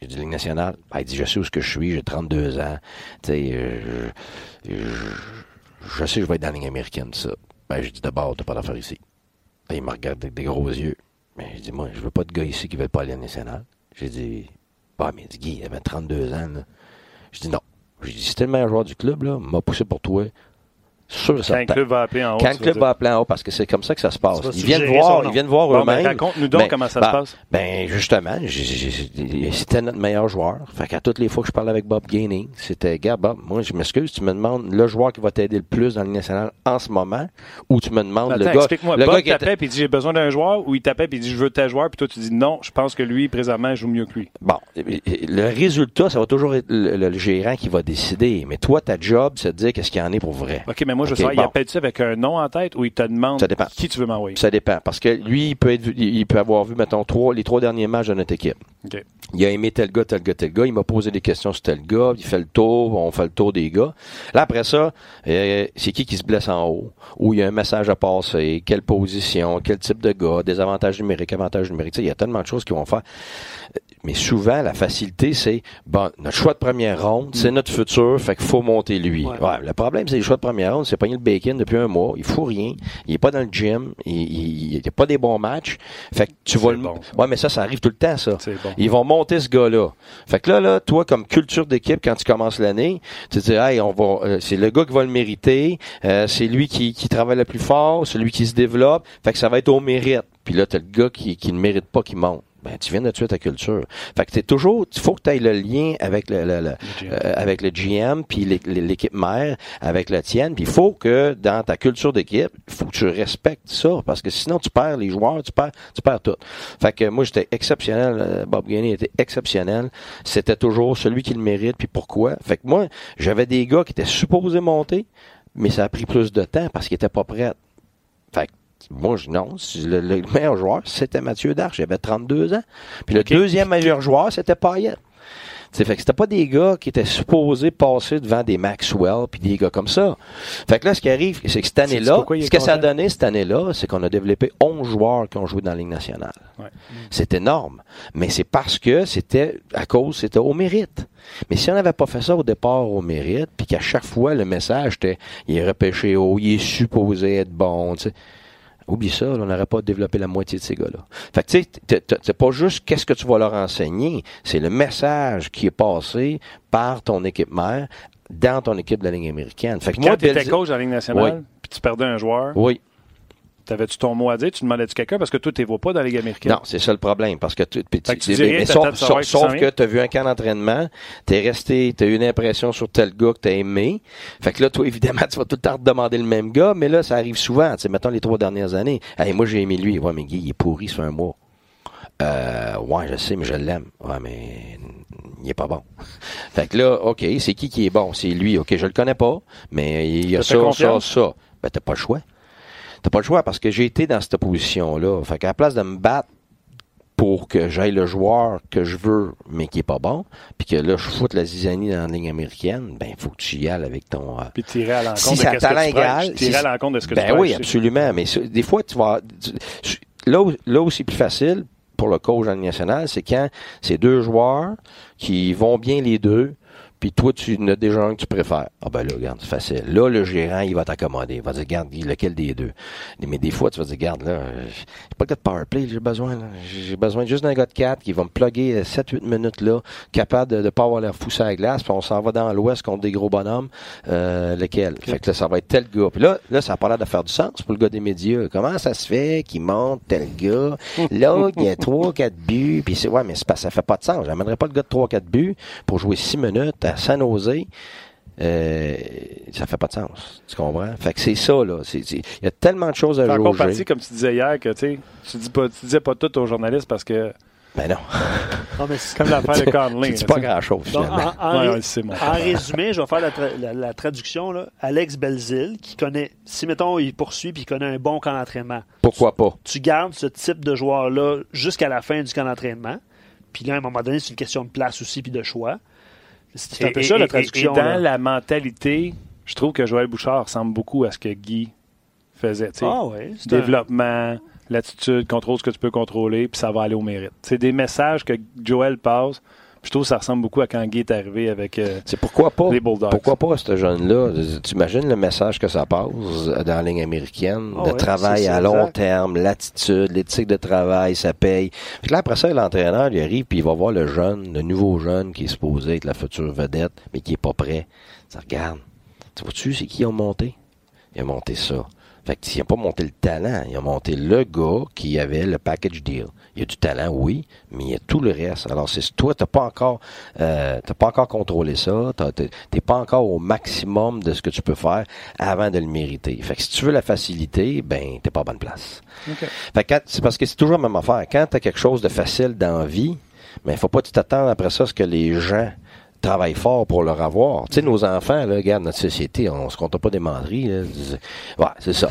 [SPEAKER 4] j'ai dit Ligue nationale. Ben, il dit je sais où ce que je suis, j'ai 32 ans. Tu sais, euh, je, je, je sais que je vais être dans la Ligue américaine, ça. Ben j'ai dit d'abord, t'as pas d'affaire ici. Ben, il m'a regardé avec des gros yeux. Mais j'ai dit moi, je veux pas de gars ici qui veulent pas aller à la nationale. J'ai dit bah, mais il dit, Guy, il avait 32 ans, là. Je dis non. J'ai dit, c'était le meilleur joueur du club, là, m'a poussé pour toi. Sûr,
[SPEAKER 1] Quand le club va appeler en haut.
[SPEAKER 4] Quand le club va appeler en haut, parce que c'est comme ça que ça se passe. Ils viennent voir, ils viennent voir
[SPEAKER 1] ben,
[SPEAKER 4] eux-mêmes.
[SPEAKER 1] raconte-nous donc
[SPEAKER 4] Ben,
[SPEAKER 1] comment ça
[SPEAKER 4] ben,
[SPEAKER 1] se passe.
[SPEAKER 4] Ben, justement, c'était notre meilleur joueur. Fait qu'à toutes les fois que je parlais avec Bob Gaining, c'était, gars, Bob, moi, je m'excuse, tu me demandes le joueur qui va t'aider le plus dans nationale en ce moment, ou tu me demandes le gars,
[SPEAKER 1] explique-moi.
[SPEAKER 4] le
[SPEAKER 1] Bob t'appelle puis il dit j'ai besoin d'un joueur ou il t'appelle puis il dit je veux tel joueur puis toi tu dis non, je pense que lui présentement joue mieux que lui.
[SPEAKER 4] Bon, le résultat, ça va toujours être le, le- le gérant qui va décider. Mais toi, ta job, c'est de dire qu'est-ce qu'il y en est pour vrai.
[SPEAKER 1] OK, mais moi je savoir, il
[SPEAKER 4] bon.
[SPEAKER 1] appelle-tu avec un nom en tête ou il te demande
[SPEAKER 4] Ça
[SPEAKER 1] qui tu veux m'envoyer?
[SPEAKER 4] Ça dépend. Parce que lui, il peut être, il peut avoir vu, mettons, trois, les trois derniers matchs de notre équipe.
[SPEAKER 1] OK.
[SPEAKER 4] Il a aimé tel gars, tel gars, tel gars. Il m'a posé des questions sur tel gars. Il fait le tour. On fait le tour des gars. Là, après ça, euh, c'est qui qui se blesse en haut? Où il y a un message à passer? Quelle position? Quel type de gars? Des avantages numériques, avantages numériques. Tu sais, il y a tellement de choses qui vont faire. Mais souvent, la facilité, c'est, bon, notre choix de première ronde, c'est notre futur, fait qu'il faut monter lui.
[SPEAKER 2] Ouais.
[SPEAKER 4] Ouais, le problème, c'est les choix de première ronde, c'est pogné le bacon depuis un mois, il faut rien, il est pas dans le gym, il, il a pas des bons matchs, fait que tu vas
[SPEAKER 1] C'est
[SPEAKER 4] le...
[SPEAKER 1] bon,
[SPEAKER 4] Ouais, mais ça, ça arrive tout le temps, ça.
[SPEAKER 1] Bon.
[SPEAKER 4] Ils vont monter ce gars-là. Fait que là, là, toi, comme culture d'équipe, quand tu commences l'année, tu te dis, hey, on va, euh, c'est le gars qui va le mériter, euh, c'est lui qui, qui travaille le plus fort, c'est lui qui se développe, fait que ça va être au mérite. Puis là, t'as le gars qui, qui ne mérite pas qui monte. Ben, tu viens de tuer ta culture. Fait que t'es toujours, il faut que tu aies le lien avec le, le- le-
[SPEAKER 1] GM.
[SPEAKER 4] euh, avec le GM puis l'é- l'équipe mère, avec la tienne. Puis il faut que dans ta culture d'équipe, il faut que tu respectes ça parce que sinon tu perds les joueurs, tu perds, tu perds tout. Fait que moi j'étais exceptionnel, euh, Bob Gainey était exceptionnel. C'était toujours celui qui le mérite puis pourquoi? Fait que moi j'avais des gars qui étaient supposés monter, mais ça a pris plus de temps parce qu'ils étaient pas prêts. Fait que moi, je, non, le, le meilleur joueur, c'était Mathieu Darche, j'avais 32 ans. Puis le deuxième meilleur joueur, c'était Payet. C'est fait que c'était pas des gars qui étaient supposés passer devant des Maxwell puis des gars comme ça. Fait que là, ce qui arrive, c'est que cette année-là,
[SPEAKER 1] il
[SPEAKER 4] ce que ça a donné cette année-là, c'est qu'on a développé 11 joueurs qui ont joué dans la Ligue nationale.
[SPEAKER 1] Ouais.
[SPEAKER 4] C'est énorme. Mais c'est parce que c'était, à cause, c'était au mérite. Mais si on n'avait pas fait ça au départ au mérite, puis qu'à chaque fois, le message était, il est repêché haut, il est supposé être bon. Oublie ça, là, on n'aurait pas développé la moitié de ces gars-là. Fait que, tu sais, c'est pas juste qu'est-ce que tu vas leur enseigner, c'est le message qui est passé par ton équipe mère dans ton équipe de la Ligue américaine. Fait que moi,
[SPEAKER 1] tu étais coach dans la Ligue nationale,
[SPEAKER 4] Oui.
[SPEAKER 1] puis tu perdais un joueur,
[SPEAKER 4] Oui.
[SPEAKER 1] T'avais-tu ton mot à dire? Tu demandais-tu quelqu'un? Parce que toi, tu ne vois pas dans la Ligue américaine.
[SPEAKER 4] Non, c'est ça le problème. Parce que tu, sauf, que tu as vu un camp d'entraînement, tu es resté, tu as eu une impression sur tel gars que tu as aimé. Fait que là, toi, évidemment, tu vas tout le temps te demander le même gars, mais là, ça arrive souvent. Tu sais, mettons les trois dernières années. Hey, moi, j'ai aimé lui. Ouais, mais Guy, il est pourri sur un mois. Euh, ouais, je sais, mais je l'aime. Ouais, mais il est pas bon. Fait que là, OK, c'est qui qui est bon? C'est lui. OK, je le connais pas, mais il y a ça, ça,
[SPEAKER 1] confiance?
[SPEAKER 4] ça. Ben, t'as pas le choix. T'as pas le choix parce que j'ai été dans cette position-là. Fait qu'à la place de me battre pour que j'aille le joueur que je veux, mais qui est pas bon, puis que là, je foute la zizanie dans la ligne américaine, ben, il faut que tu y ailles avec ton... euh,
[SPEAKER 1] Puis tirer à l'encontre
[SPEAKER 4] Si
[SPEAKER 1] de qu'est-ce que tu
[SPEAKER 4] égal,
[SPEAKER 1] Tirer
[SPEAKER 4] si-
[SPEAKER 1] à l'encontre de ce que tu
[SPEAKER 4] ben
[SPEAKER 1] prêches.
[SPEAKER 4] oui, absolument. Mais ça- des fois, tu vas. tu- là, où, là où c'est plus facile pour le coach en Ligue nationale, c'est quand c'est deux joueurs qui vont bien les deux, puis toi, tu en as déjà un que tu préfères. Ah ben là, regarde, c'est facile. Là, le gérant, il va t'accommoder. Il va dire, regarde, lequel des deux? Mais des fois, tu vas dire, regarde, là, euh, j'ai pas de gars de powerplay, j'ai besoin, là. J'ai besoin juste d'un gars de 4 qui va me plugger 7-8 minutes là, capable de ne pas avoir l'air fou sur la glace, puis on s'en va dans l'ouest contre des gros bonhommes. Euh, lequel? Fait que là, ça va être tel gars. Puis là, là, ça a pas l'air de faire du sens pour le gars des médias. Comment ça se fait qu'il monte tel gars? Là, il y a 3-4 buts. Puis c'est, ouais, mais pas, ça fait pas de sens. J'amènerais pas le gars de 3-4 buts pour jouer 6 minutes à San Jose. Euh, ça fait pas de sens. Tu comprends? Fait que c'est ça, là. Il y a tellement de choses à
[SPEAKER 1] C'est encore partie, comme tu disais hier, que tu dis pas, tu disais pas tout aux journalistes parce que
[SPEAKER 4] Ben non.
[SPEAKER 2] Non, mais c'est-
[SPEAKER 1] Comme l'affaire de Conley.
[SPEAKER 4] C'est pas grand-chose, finalement.
[SPEAKER 2] en, en
[SPEAKER 1] Ouais,
[SPEAKER 2] ré-
[SPEAKER 1] ouais, c'est mon
[SPEAKER 2] en résumé, je vais faire la, tra- la- la traduction. Là. Alex Belzil, qui connaît, si mettons, il poursuit puis il connaît un bon camp d'entraînement,
[SPEAKER 4] Pourquoi pas?
[SPEAKER 2] tu gardes ce type de joueur-là jusqu'à la fin du camp d'entraînement. Puis là, à un moment donné, c'est une question de place aussi puis de choix. C'est un peu
[SPEAKER 1] Et-
[SPEAKER 2] ça,
[SPEAKER 1] et-
[SPEAKER 2] la traduction.
[SPEAKER 1] Et, dans
[SPEAKER 2] là.
[SPEAKER 1] la mentalité, je trouve que Joël Bouchard ressemble beaucoup à ce que Guy faisait.
[SPEAKER 2] Ah oui, c'est un-
[SPEAKER 1] Développement, l'attitude, contrôle ce que tu peux contrôler, puis ça va aller au mérite. C'est des messages que Joël passe. Puis Je trouve que ça ressemble beaucoup à quand Guy est arrivé avec euh,
[SPEAKER 4] C'est pourquoi pas?
[SPEAKER 1] les Bulldogs.
[SPEAKER 4] Pourquoi pas ce jeune-là? Tu imagines le message que ça passe dans la ligne américaine,
[SPEAKER 2] Ah
[SPEAKER 4] de
[SPEAKER 2] ouais,
[SPEAKER 4] travail à long
[SPEAKER 2] exact.
[SPEAKER 4] terme, l'attitude, l'éthique de travail, ça paye. Puis là, après ça, l'entraîneur, il arrive puis il va voir le jeune, le nouveau jeune qui est supposé être la future vedette, mais qui est pas prêt. Ça regarde. Tu vois-tu, c'est qui ils ont monté? Ils ont monté ça. Fait que s'il n'a pas monté le talent, il a monté le gars qui avait le package deal. Il y a du talent, oui, mais il y a tout le reste. Alors, c'est toi, t'as pas encore, euh, t'as pas encore contrôlé ça. T'es pas encore au maximum de ce que tu peux faire avant de le mériter. Fait que si tu veux la facilité, ben, t'es pas à bonne place.
[SPEAKER 1] OK.
[SPEAKER 4] Fait que quand- c'est parce que c'est toujours la même affaire. Quand t'as quelque chose de facile dans la vie, mais faut pas que tu t'attends après ça à ce que les gens travaillent fort pour leur avoir. Tu sais, nos enfants, là, regarde, notre société, on se compte pas des menteries, là. Ouais, c'est ça.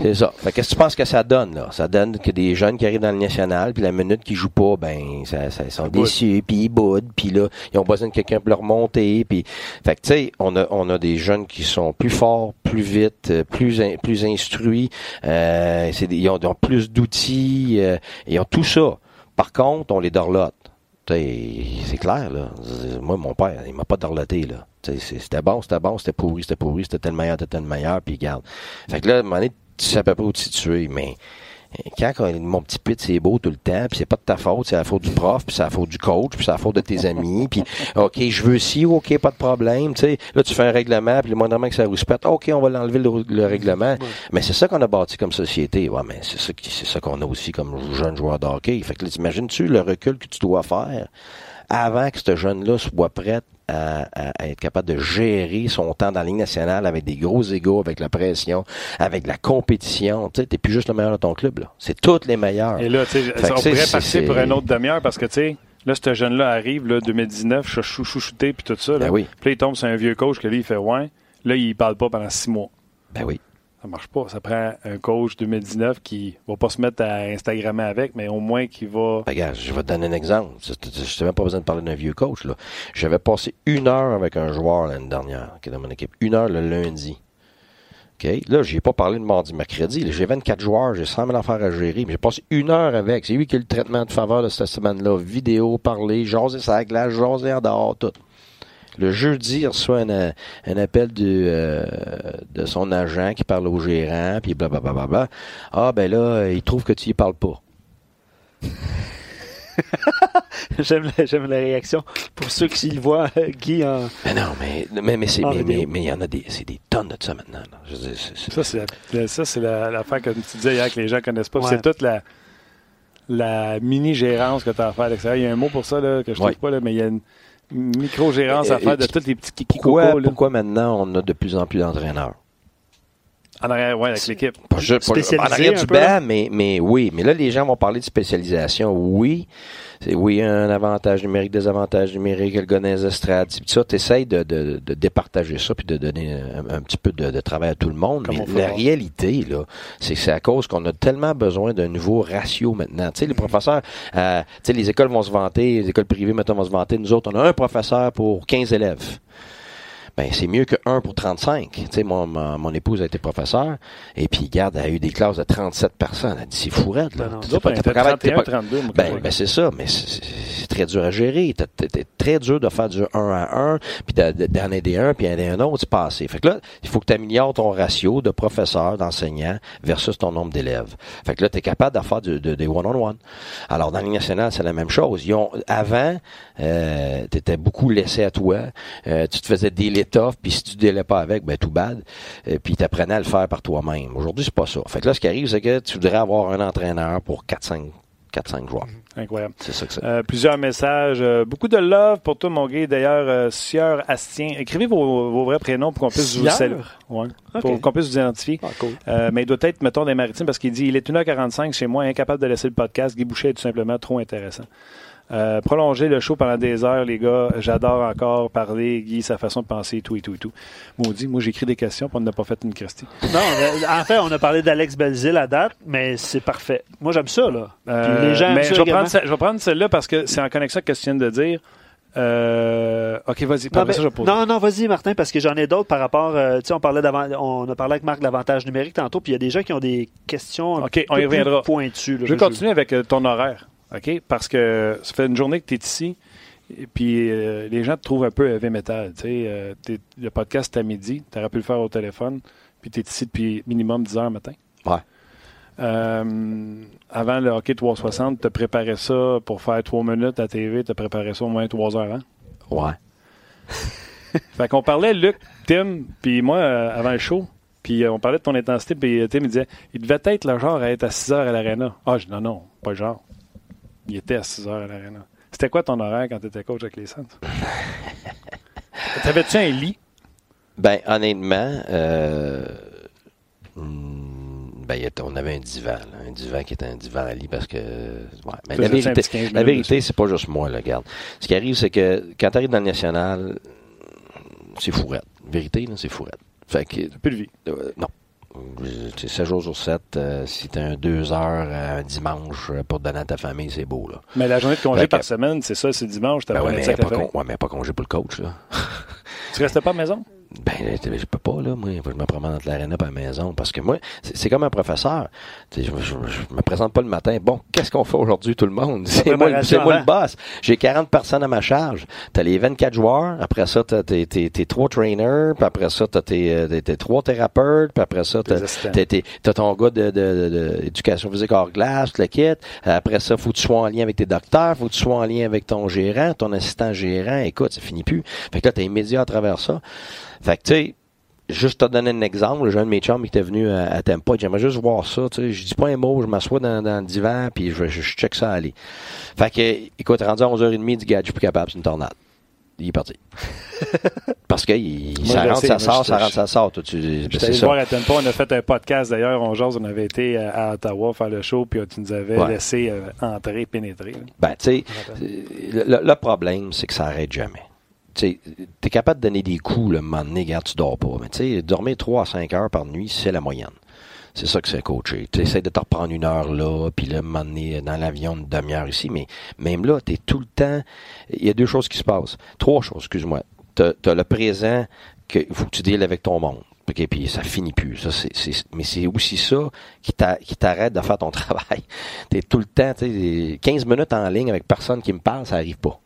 [SPEAKER 4] C'est ça. Fait que qu'est-ce que tu penses que ça donne, là? Ça donne que des jeunes qui arrivent dans le national, puis la minute qu'ils jouent pas, ben, ça, ça- ils sont déçus, puis ils boudent, puis là, ils ont besoin de quelqu'un pour leur monter, puis... Fait que, tu sais, on a, on a des jeunes qui sont plus forts, plus vite, euh, plus, in- plus instruits, euh, c'est ils, ont, ils ont plus d'outils, euh, ils ont tout ça. Par contre, on les dorlote. Tu C'est clair, là. Moi, mon père, il m'a pas dorloté, là. Tu C'était bon, c'était bon, c'était pourri, c'était pourri, c'était tel meilleur, c'était tel meilleur, puis garde. Fait que là, à un moment donné, tu sais à peu près où te situer, mais quand, mon petit pit c'est beau tout le temps, puis c'est pas de ta faute, c'est la faute du prof, puis c'est la faute du coach, puis c'est la faute de tes amis, puis OK, je veux ci, OK, pas de problème, tu sais. Là, tu fais un règlement, puis le moindrement que ça rouspète, OK, on va l'enlever le, le règlement. Mais c'est ça qu'on a bâti comme société. Ouais, mais c'est ça, qui- c'est ça qu'on a aussi comme jeune joueur de hockey. Fait que là, t'imagines-tu le recul que tu dois faire? Avant que ce jeune-là soit prêt à, à- à être capable de gérer son temps dans la Ligue nationale avec des gros égaux, avec la pression, avec la compétition. Tu sais, t'es plus juste le meilleur de ton club, là. C'est toutes les meilleurs.
[SPEAKER 1] Et là, tu sais, on pourrait partir pour une autre demi-heure parce que, tu sais, là, ce jeune-là arrive, là, 2019, chou- chou- chouchouté puis tout ça. Là.
[SPEAKER 4] Ben oui.
[SPEAKER 1] Puis il tombe sur un vieux coach que lui, il fait ouais. Là, il parle pas pendant six mois.
[SPEAKER 4] Ben oui.
[SPEAKER 1] Ça marche pas. Ça prend un coach 2019 qui va pas se mettre à Instagrammer avec, mais au moins qui va.
[SPEAKER 4] Ben, regarde, je vais te donner un exemple. Je n'ai même pas besoin de parler d'un vieux coach. là. J'avais passé une heure avec un joueur l'année dernière qui est dans mon équipe. Une heure le lundi. OK? Là, j'ai pas parlé de mardi, mercredi. J'ai 24 joueurs, j'ai 100 000 affaires à gérer. mais J'ai passé une heure avec. C'est lui qui a le traitement de faveur de cette semaine-là. Vidéo, parler, jaser sa glace, jaser en dehors, tout. Le jeudi, il reçoit un, un appel du, euh, de son agent qui parle au gérant, puis blablabla. Bla, bla, bla. Ah, ben là, il trouve que tu y parles pas.
[SPEAKER 2] J'aime la, j'aime la réaction. Pour ceux qui le voient, euh, Guy en.
[SPEAKER 4] Mais non, mais mais mais c'est mais
[SPEAKER 2] vidéo.
[SPEAKER 4] mais mais il y en a des c'est des tonnes de ça maintenant. là. Je veux dire, c'est- c'est-
[SPEAKER 1] Ça, c'est la- ça, c'est la- l'affaire que tu disais hier que les gens connaissent pas.
[SPEAKER 2] Ouais.
[SPEAKER 1] C'est toute la, la mini-gérance que tu as à faire à l'extérieur. Il y a un mot pour ça là, que je trouve
[SPEAKER 4] Ouais.
[SPEAKER 1] pas, là, mais il y a une micro-gérance à
[SPEAKER 4] Et-
[SPEAKER 1] faire de tous les petits kiki
[SPEAKER 4] pourquoi
[SPEAKER 1] cocos, là.
[SPEAKER 4] pourquoi maintenant on a de plus en plus d'entraîneurs?
[SPEAKER 1] En arrière, ouais, avec l'équipe.
[SPEAKER 4] Pas juste- pas-
[SPEAKER 2] Spécialisé
[SPEAKER 4] en arrière du banc, mais mais oui, mais là les gens vont parler de spécialisation. Oui, c'est oui un avantage numérique, des avantages numériques, le gars dans les estrades, puis ça, t'essayes de, de, de départager ça puis de donner un, un petit peu de, de travail à tout le monde.
[SPEAKER 1] Comme
[SPEAKER 4] mais la
[SPEAKER 1] voir.
[SPEAKER 4] réalité là, c'est que c'est à cause qu'on a tellement besoin d'un nouveau ratio maintenant. Tu sais, les professeurs, euh, tu sais, les écoles vont se vanter, les écoles privées maintenant vont se vanter. Nous autres, on a un professeur pour 15 élèves ben c'est mieux que 1 pour 35. Tu sais, mon, mon, mon épouse a été professeur, et puis, regarde, elle a eu des classes de 37 personnes. Elle dit, c'est fourette, là.
[SPEAKER 2] Ben
[SPEAKER 1] autres,
[SPEAKER 4] pas- pas capable- t'es
[SPEAKER 1] 31,
[SPEAKER 4] pas-
[SPEAKER 1] 32. moi, quand
[SPEAKER 4] ben, ben c'est ça, mais c'est- c'est c'est très dur à gérer. T'es très dur de faire du 1 à 1, puis de- de- d'en aider un, puis aider un autre, c'est pas assez. Fait que là, il faut que tu améliores ton ratio de professeurs, d'enseignants versus ton nombre d'élèves. Fait que là, tu es capable de faire du- de- des one-on-one. Alors, dans la Ligue nationale, c'est la même chose. Ils ont, avant, euh, tu étais beaucoup laissé à toi. Euh, tu te faisais l'étoffe, puis si tu délais pas avec, ben tout bad. Euh, puis tu apprenais à le faire par toi-même. Aujourd'hui, c'est pas ça. Fait que là, ce qui arrive, c'est que tu voudrais avoir un entraîneur pour 4-5 4-5 joueurs.
[SPEAKER 1] Incroyable.
[SPEAKER 4] C'est ça que c'est.
[SPEAKER 1] Euh, plusieurs messages. euh, beaucoup de love pour toi, mon gars. D'ailleurs, euh, Sieur Astien. Écrivez vos, vos vrais prénoms pour qu'on puisse vous saluer. Ouais. Pour qu'on puisse vous identifier.
[SPEAKER 2] Ah, cool.
[SPEAKER 1] Euh, mais il doit être, mettons, des maritimes parce qu'il dit il est 1h45 chez moi, incapable de laisser le podcast. Guy Boucher est tout simplement trop intéressant. Euh, prolonger le show pendant des heures, les gars. J'adore encore parler, Guy, sa façon de penser, tout et tout et tout. Maudit, moi j'écris des questions, puis on n'a pas fait une Christie.
[SPEAKER 2] Non, en fait, on a parlé d'Alex Belzil à date, mais c'est parfait. Moi, j'aime ça, là.
[SPEAKER 1] Euh,
[SPEAKER 2] les gens
[SPEAKER 1] mais
[SPEAKER 2] ça
[SPEAKER 1] je vais, prendre, ce- je vais prendre celle-là parce que c'est en connexion avec ce que tu viens de dire. Euh, ok, vas-y.
[SPEAKER 2] Non,
[SPEAKER 1] poser.
[SPEAKER 2] non, non, vas-y, Martin, parce que j'en ai d'autres par rapport. euh, tu sais, on parlait d'avant, on a parlé avec Marc de l'avantage numérique tantôt, puis il y a des gens qui ont des questions un
[SPEAKER 1] Ok, on y reviendra.
[SPEAKER 2] pointues. là.
[SPEAKER 1] Je vais continuer avec ton horaire, OK? Parce que ça fait une journée que tu es ici, et puis euh, les gens te trouvent un peu heavy metal. Tu sais, euh, le podcast est à midi, tu aurais pu le faire au téléphone, puis tu es ici depuis minimum 10 heures matin.
[SPEAKER 4] Ouais.
[SPEAKER 1] Euh, avant le hockey 360, tu préparais ça pour faire 3 minutes à TV, tu préparé ça au moins 3 heures avant.
[SPEAKER 4] Ouais.
[SPEAKER 1] Fait qu'on parlait, Luc, Tim, puis moi, avant le show, puis on parlait de ton intensité, puis Tim, il disait, il devait être le genre à être à 6 heures à l'aréna. Ah, je dis, non, non, pas le genre. Il était à 6 heures à l'aréna. C'était quoi ton horaire quand tu étais coach avec les Centres? T'avais-tu un lit?
[SPEAKER 4] Ben, honnêtement, euh, hmm, ben, il y a- on avait un divan, là, un divan qui était un divan à lit parce que. Ouais, mais la vérité,
[SPEAKER 1] petit 15
[SPEAKER 4] la
[SPEAKER 1] minutes
[SPEAKER 4] vérité, c'est pas juste moi, là, regarde. Ce qui arrive, c'est que quand tu arrives dans le national, c'est fourrette. Vérité, c'est fourrette. Fait que,
[SPEAKER 1] Plus de vie.
[SPEAKER 4] euh, non. Tu sais, 7 jours sur 7, euh, si t'as un 2 heures euh, un dimanche euh, pour te donner à ta famille, c'est beau, là.
[SPEAKER 1] Mais la journée de congé
[SPEAKER 4] Fait que-
[SPEAKER 1] par semaine, c'est ça, c'est dimanche, t'as
[SPEAKER 4] Ben ouais, mais, pas con- ouais, mais pas congé pour le coach, là.
[SPEAKER 1] Tu restais pas à la maison?
[SPEAKER 4] Ben, je peux pas, là, moi. Je me promène entre l'aréna et la maison. Parce que moi, c'est comme un professeur. Je, je, je me présente pas le matin. Bon, qu'est-ce qu'on fait aujourd'hui, tout le monde? C'est moi, le- moi boss. J'ai 40 personnes à ma charge. T'as les 24 joueurs. Après ça, t'as tes, tes, tes trois trainers. Puis après ça, t'as tes, euh, tes, tes trois thérapeutes. Puis après ça, t'as ton gars de, de, de, physique hors glace, le kit. Après ça, faut que tu sois en lien avec tes docteurs. Faut que tu sois en lien avec ton gérant, ton assistant gérant. Écoute, ça finit plus. Fait que là, t'es immédiat à travers ça. Fait que, tu sais, juste te donner un exemple, le jeune de mes chums qui était venu à, à Tempa, j'aimerais juste voir ça, tu sais, je dis pas un mot, je m'assois dans, dans le divan, puis je, je, je check ça aller. Fait que, écoute, rendu à 11h30, il dit, gars, je suis plus capable, c'est une tornade. Il est parti. Parce que il,
[SPEAKER 1] Moi,
[SPEAKER 4] ça rentre,
[SPEAKER 1] sais,
[SPEAKER 4] ça sort, ça rentre, ça sort. Tout, tu,
[SPEAKER 1] allé voir à Tempo, on a fait un podcast d'ailleurs, on jase, on avait été à, à Ottawa faire le show, puis tu nous avais
[SPEAKER 4] Ouais.
[SPEAKER 1] laissé euh, entrer, pénétrer.
[SPEAKER 4] Ben, tu sais, le, le- le problème, c'est que ça arrête jamais. Tu es capable de donner des coups le moment donné, regarde, tu dors pas. Mais tu sais, dormir 3 à 5 heures par nuit, c'est la moyenne. C'est ça que c'est coaché. Tu essaies de te reprendre une heure là, puis là, donné, dans l'avion, une demi-heure ici. Mais même là, tu es tout le temps. Il y a deux choses qui se passent. Trois choses, excuse-moi. Tu as, le présent qu'il faut que tu deals avec ton monde. OK, puis ça finit plus. Ça, mais c'est aussi ça qui, t'a- qui t'arrête de faire ton travail. Tu es tout le temps, tu sais, 15 minutes en ligne avec personne qui me parle, ça arrive pas.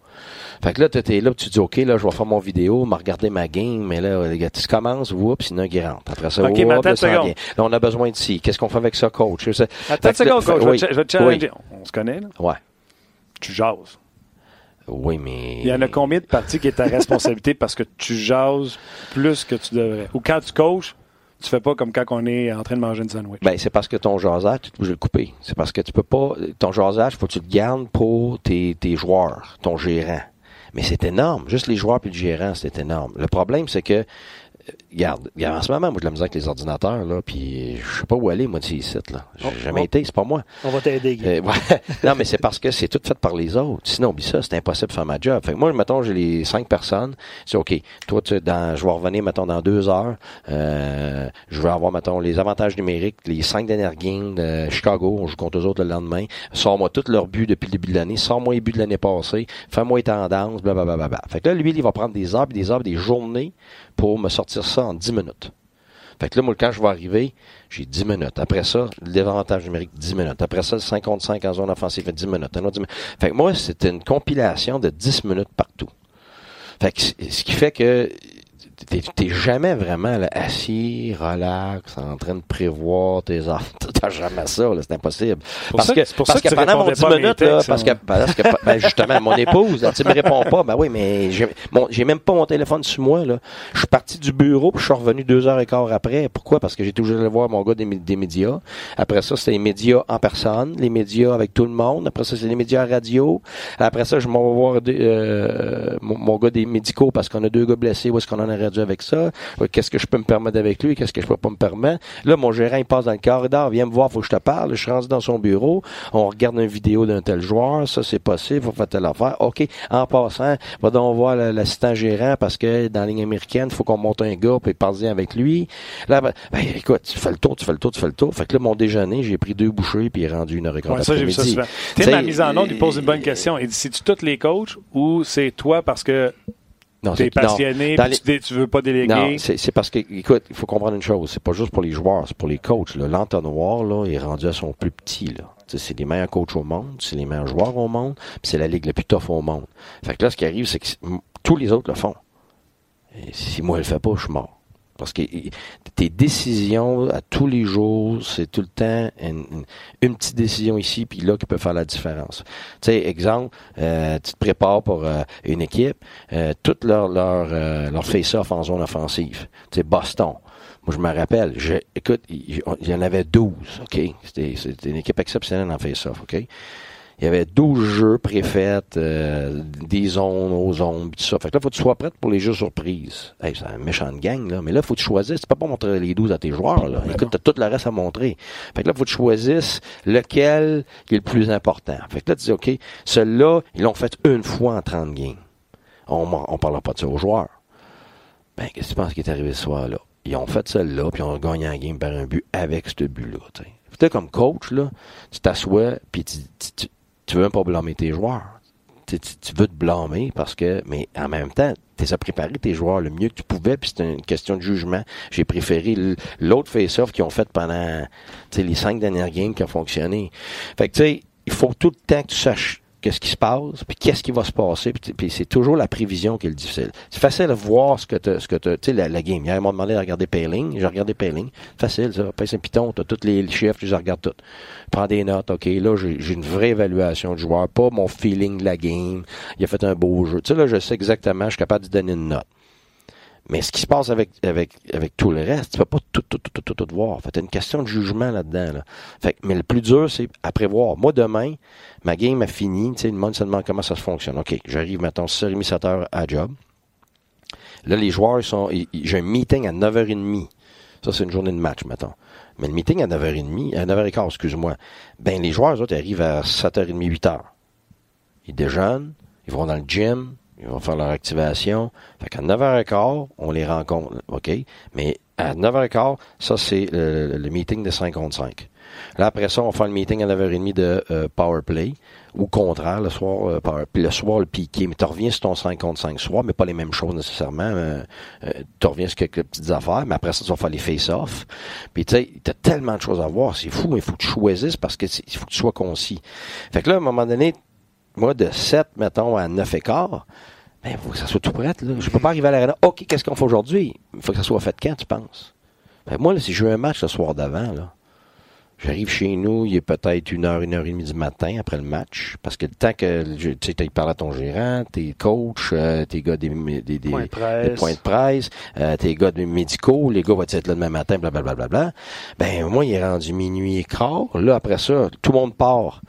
[SPEAKER 4] Fait que là, tu es là, tu dis, OK, là, je vais faire mon vidéo, me regarder ma game, mais là, les gars, tu commences, oups, il rentre. Après ça,
[SPEAKER 1] OK,
[SPEAKER 4] oups,
[SPEAKER 1] mais
[SPEAKER 4] là,
[SPEAKER 1] attends une
[SPEAKER 4] ça en
[SPEAKER 1] seconde.
[SPEAKER 4] vient. Là, on a besoin de ci. Qu'est-ce qu'on fait avec ça, coach?
[SPEAKER 1] Attends une
[SPEAKER 4] là-
[SPEAKER 1] seconde, coach, je, vais
[SPEAKER 4] oui,
[SPEAKER 1] te- je vais te
[SPEAKER 4] oui,
[SPEAKER 1] challenger. On se connaît, là?
[SPEAKER 4] Ouais.
[SPEAKER 1] Tu jases.
[SPEAKER 4] Oui, mais.
[SPEAKER 1] Il y en a combien de parties qui est ta responsabilité parce que tu jases plus que tu devrais? Ou quand tu coaches, tu fais pas comme quand on est en train de manger une sandwich.
[SPEAKER 4] Ben, c'est parce que ton jasage, tu es obligé de le couper. C'est parce que tu peux pas. Ton jasage, faut que tu le gardes pour tes, tes joueurs, ton gérant. Mais c'est énorme. Juste les joueurs puis le gérant, c'est énorme. Le problème, c'est que. Regarde, en ce moment, moi, j'ai la misère avec les ordinateurs, là, puis je sais pas où aller, moi, de ces sites, là. J'ai
[SPEAKER 2] Oh,
[SPEAKER 4] jamais
[SPEAKER 2] oh.
[SPEAKER 4] été, c'est pas moi.
[SPEAKER 2] On va t'aider.
[SPEAKER 4] Euh, ouais. non, mais c'est parce que c'est tout fait par les autres. Sinon, oublie ça, c'est impossible de faire ma job. Fait que moi, mettons, j'ai les cinq personnes. C'est OK. Toi, tu, dans, je vais revenir, mettons, dans deux heures. Euh, je vais avoir, mettons, les avantages numériques, les cinq dernières games de Chicago. On joue contre eux autres le lendemain. Sors-moi tous leurs buts depuis le début de l'année. Sors-moi les buts de l'année passée. Fais-moi les tendances, blablabla. Bla, bla, bla. Fait que là, lui, il va prendre des heures, puis des heures, puis des journées pour me sortir ça en dix minutes. Fait que là, moi, quand je vais arriver, j'ai 10 minutes. Après ça, l'avantage numérique, 10 minutes. Après ça, le 5 contre 5 en zone offensive, fait 10 minutes. Un autre 10 minutes. Fait que moi, c'était une compilation de 10 minutes partout. Fait que ce qui fait que t'es, t'es jamais vraiment là, assis, relax, en train de prévoir tes. T'as jamais ça, là, c'est impossible. Parce
[SPEAKER 1] ça
[SPEAKER 4] que,
[SPEAKER 1] que- pour
[SPEAKER 4] parce
[SPEAKER 1] ça que
[SPEAKER 4] que pendant mon
[SPEAKER 1] répondais
[SPEAKER 4] 10
[SPEAKER 1] pas à mes
[SPEAKER 4] minutes, là, parce que,
[SPEAKER 1] hein.
[SPEAKER 4] parce que, ben, justement, mon épouse, elle, tu me réponds pas, ben oui, mais j'ai, mon- j'ai même pas mon téléphone sur moi, là. Je suis parti du bureau, puis je suis revenu deux heures et quart après. Pourquoi? Parce que j'ai toujours allé voir mon gars des, des médias. Après ça, c'est les médias en personne, les médias avec tout le monde. Après ça, c'est les médias radio. Après ça, je m'en vais voir des- euh, mon, mon gars des médicaux parce qu'on a deux gars blessés. Où est-ce qu'on en aurait avec ça? Qu'est-ce que je peux me permettre avec lui? Qu'est-ce que je peux pas me permettre? Là, mon gérant, il passe dans le corridor, viens me voir, faut que je te parle. Je suis rendu dans son bureau. On regarde une vidéo d'un tel joueur. Ça, c'est possible. Faut faire telle affaire. OK. En passant, va donc voir l'assistant gérant parce que dans la ligne américaine, il faut qu'on monte un gars puis parler avec lui. Là, ben, ben, écoute, tu fais le tour, tu fais le tour, tu fais le tour. Fait que là, mon déjeuner, j'ai pris deux bouchées puis il est rendu une heure et quart
[SPEAKER 1] Ouais, ça, j'ai vu ça souvent.
[SPEAKER 4] Tu
[SPEAKER 1] Tim, à mise en onde, il pose une bonne
[SPEAKER 4] euh,
[SPEAKER 1] question. Il dit c'est-tu tous les coachs ou c'est toi parce que
[SPEAKER 4] Non,
[SPEAKER 1] tu es
[SPEAKER 4] non.
[SPEAKER 1] passionné
[SPEAKER 4] les-
[SPEAKER 1] tu, veux pas déléguer?
[SPEAKER 4] Non, c'est parce que, écoute, il faut comprendre une chose. C'est pas juste pour les joueurs, c'est pour les coachs. L'entonnoir, là, est rendu à son plus petit, là. C'est les meilleurs coachs au monde, c'est les meilleurs joueurs au monde, puis c'est la ligue la plus tough au monde. Fait que là, ce qui arrive, c'est que tous les autres le font. Et si moi, je le fais pas, je suis mort. Parce que tes décisions à tous les jours, c'est tout le temps une, petite décision ici puis là qui peut faire la différence. Tu sais, exemple, euh, tu te prépares pour euh, une équipe, euh, toute leur leur euh, leur face-off en zone offensive. Tu sais, Boston. Moi, je me rappelle, je, écoute, il, il y en avait 12, OK? C'était une équipe exceptionnelle en face-off, OK? Il y avait 12 jeux préfaits, euh, des zones aux zones, pis tout ça. Fait que là, faut que tu sois prête pour les jeux surprises. Hey, c'est un méchant de gang, là. Mais là, faut que tu choisisses. Tu peux pas montrer les 12 à tes joueurs, là. Écoute, t'as tout le reste à montrer. Fait que là, faut que tu choisisses lequel qui est le plus important. Fait que là, tu dis, OK, celui-là, ils l'ont fait une fois en 30 games. On, on parlera pas de ça aux joueurs. Ben, qu'est-ce que tu penses qui est arrivé ce soir-là? Ils ont fait celle-là, puis ils ont gagné un game par un but avec ce but-là. toi, comme coach, là, tu t'assois, puis tu, tu, tu, tu veux même pas blâmer tes joueurs. Tu, veux te blâmer parce que, mais en même temps, tu as préparé tes joueurs le mieux que tu pouvais, puis c'est une question de jugement. J'ai préféré l'autre face-off qu'ils ont fait pendant les cinq dernières games qui ont fonctionné. Fait que tu sais, il faut tout le temps que tu saches qu'est-ce qui se passe, puis qu'est-ce qui va se passer, puis, tu- c'est toujours la prévision qui est le difficile. C'est facile de voir ce que tu ce que tu sais, la, game. Hier, ils m'ont demandé de regarder Payling, j'ai regardé Payling. Facile, ça. Pèse un piton, t'as tous les chiffres, je les regarde tous. Prends des notes, OK, là, j'ai une vraie évaluation du joueur, pas mon feeling de la game. Il a fait un beau jeu. Tu sais, là, je sais exactement, je suis capable de donner une note. Mais ce qui se passe avec, avec, avec tout le reste, tu peux pas tout, tout, tout, tout, tout, tout voir. Fait une question de jugement là-dedans. Là. Fait mais le plus dur, c'est à prévoir. Moi, demain, ma game a fini. Tu sais, le monde se demande comment ça se fonctionne. OK, j'arrive, mettons, 6h30, 7h à job. Là, les joueurs, sont, j'ai un meeting à 9h30. Ça, c'est une journée de match, mettons. Mais le meeting à 9h30, à 9h15, excuse-moi. Ben, les joueurs, eux autres, ils arrivent à 7h30, 8h. Ils déjeunent, ils vont dans le gym, ils vont faire leur activation. Fait qu'à 9h15, on les rencontre, OK? Mais à 9h15, ça, c'est le, meeting de 5 contre 5. Là, après ça, on faire le meeting à 9h30 de euh, Power Play. Ou contraire, le soir, euh, le soir, le piqué. Mais tu reviens sur ton 5 contre 5 soir, mais pas les mêmes choses nécessairement. Euh, euh, tu reviens sur quelques petites affaires, mais après ça, tu vas faire les face-off. Puis tu sais, t'as tellement de choses à voir. C'est fou, mais il faut que tu choisisses parce que il faut que tu sois concis. Fait que là, à un moment donné, moi, de 7, mettons, à 9 et quart, ben, faut que ça soit tout prêt, là. Je peux pas arriver à l'arena. OK, qu'est-ce qu'on fait aujourd'hui? Il faut que ça soit fait quand, tu penses? Ben, moi, là, si je joue un match le soir d'avant, là, j'arrive chez nous, il est peut-être une heure, une heure et demie du matin après le match. Parce que le temps que, tu sais, parles à ton gérant, tes coachs, euh, tes gars des, des, des,
[SPEAKER 2] Points de
[SPEAKER 4] des
[SPEAKER 2] presse.
[SPEAKER 4] points de presse, euh, tes gars des médicaux, les gars vont être là demain matin, blablabla. Bla, bla, bla. Ben, moi, il est rendu minuit et quart. Là, après ça, tout le monde part.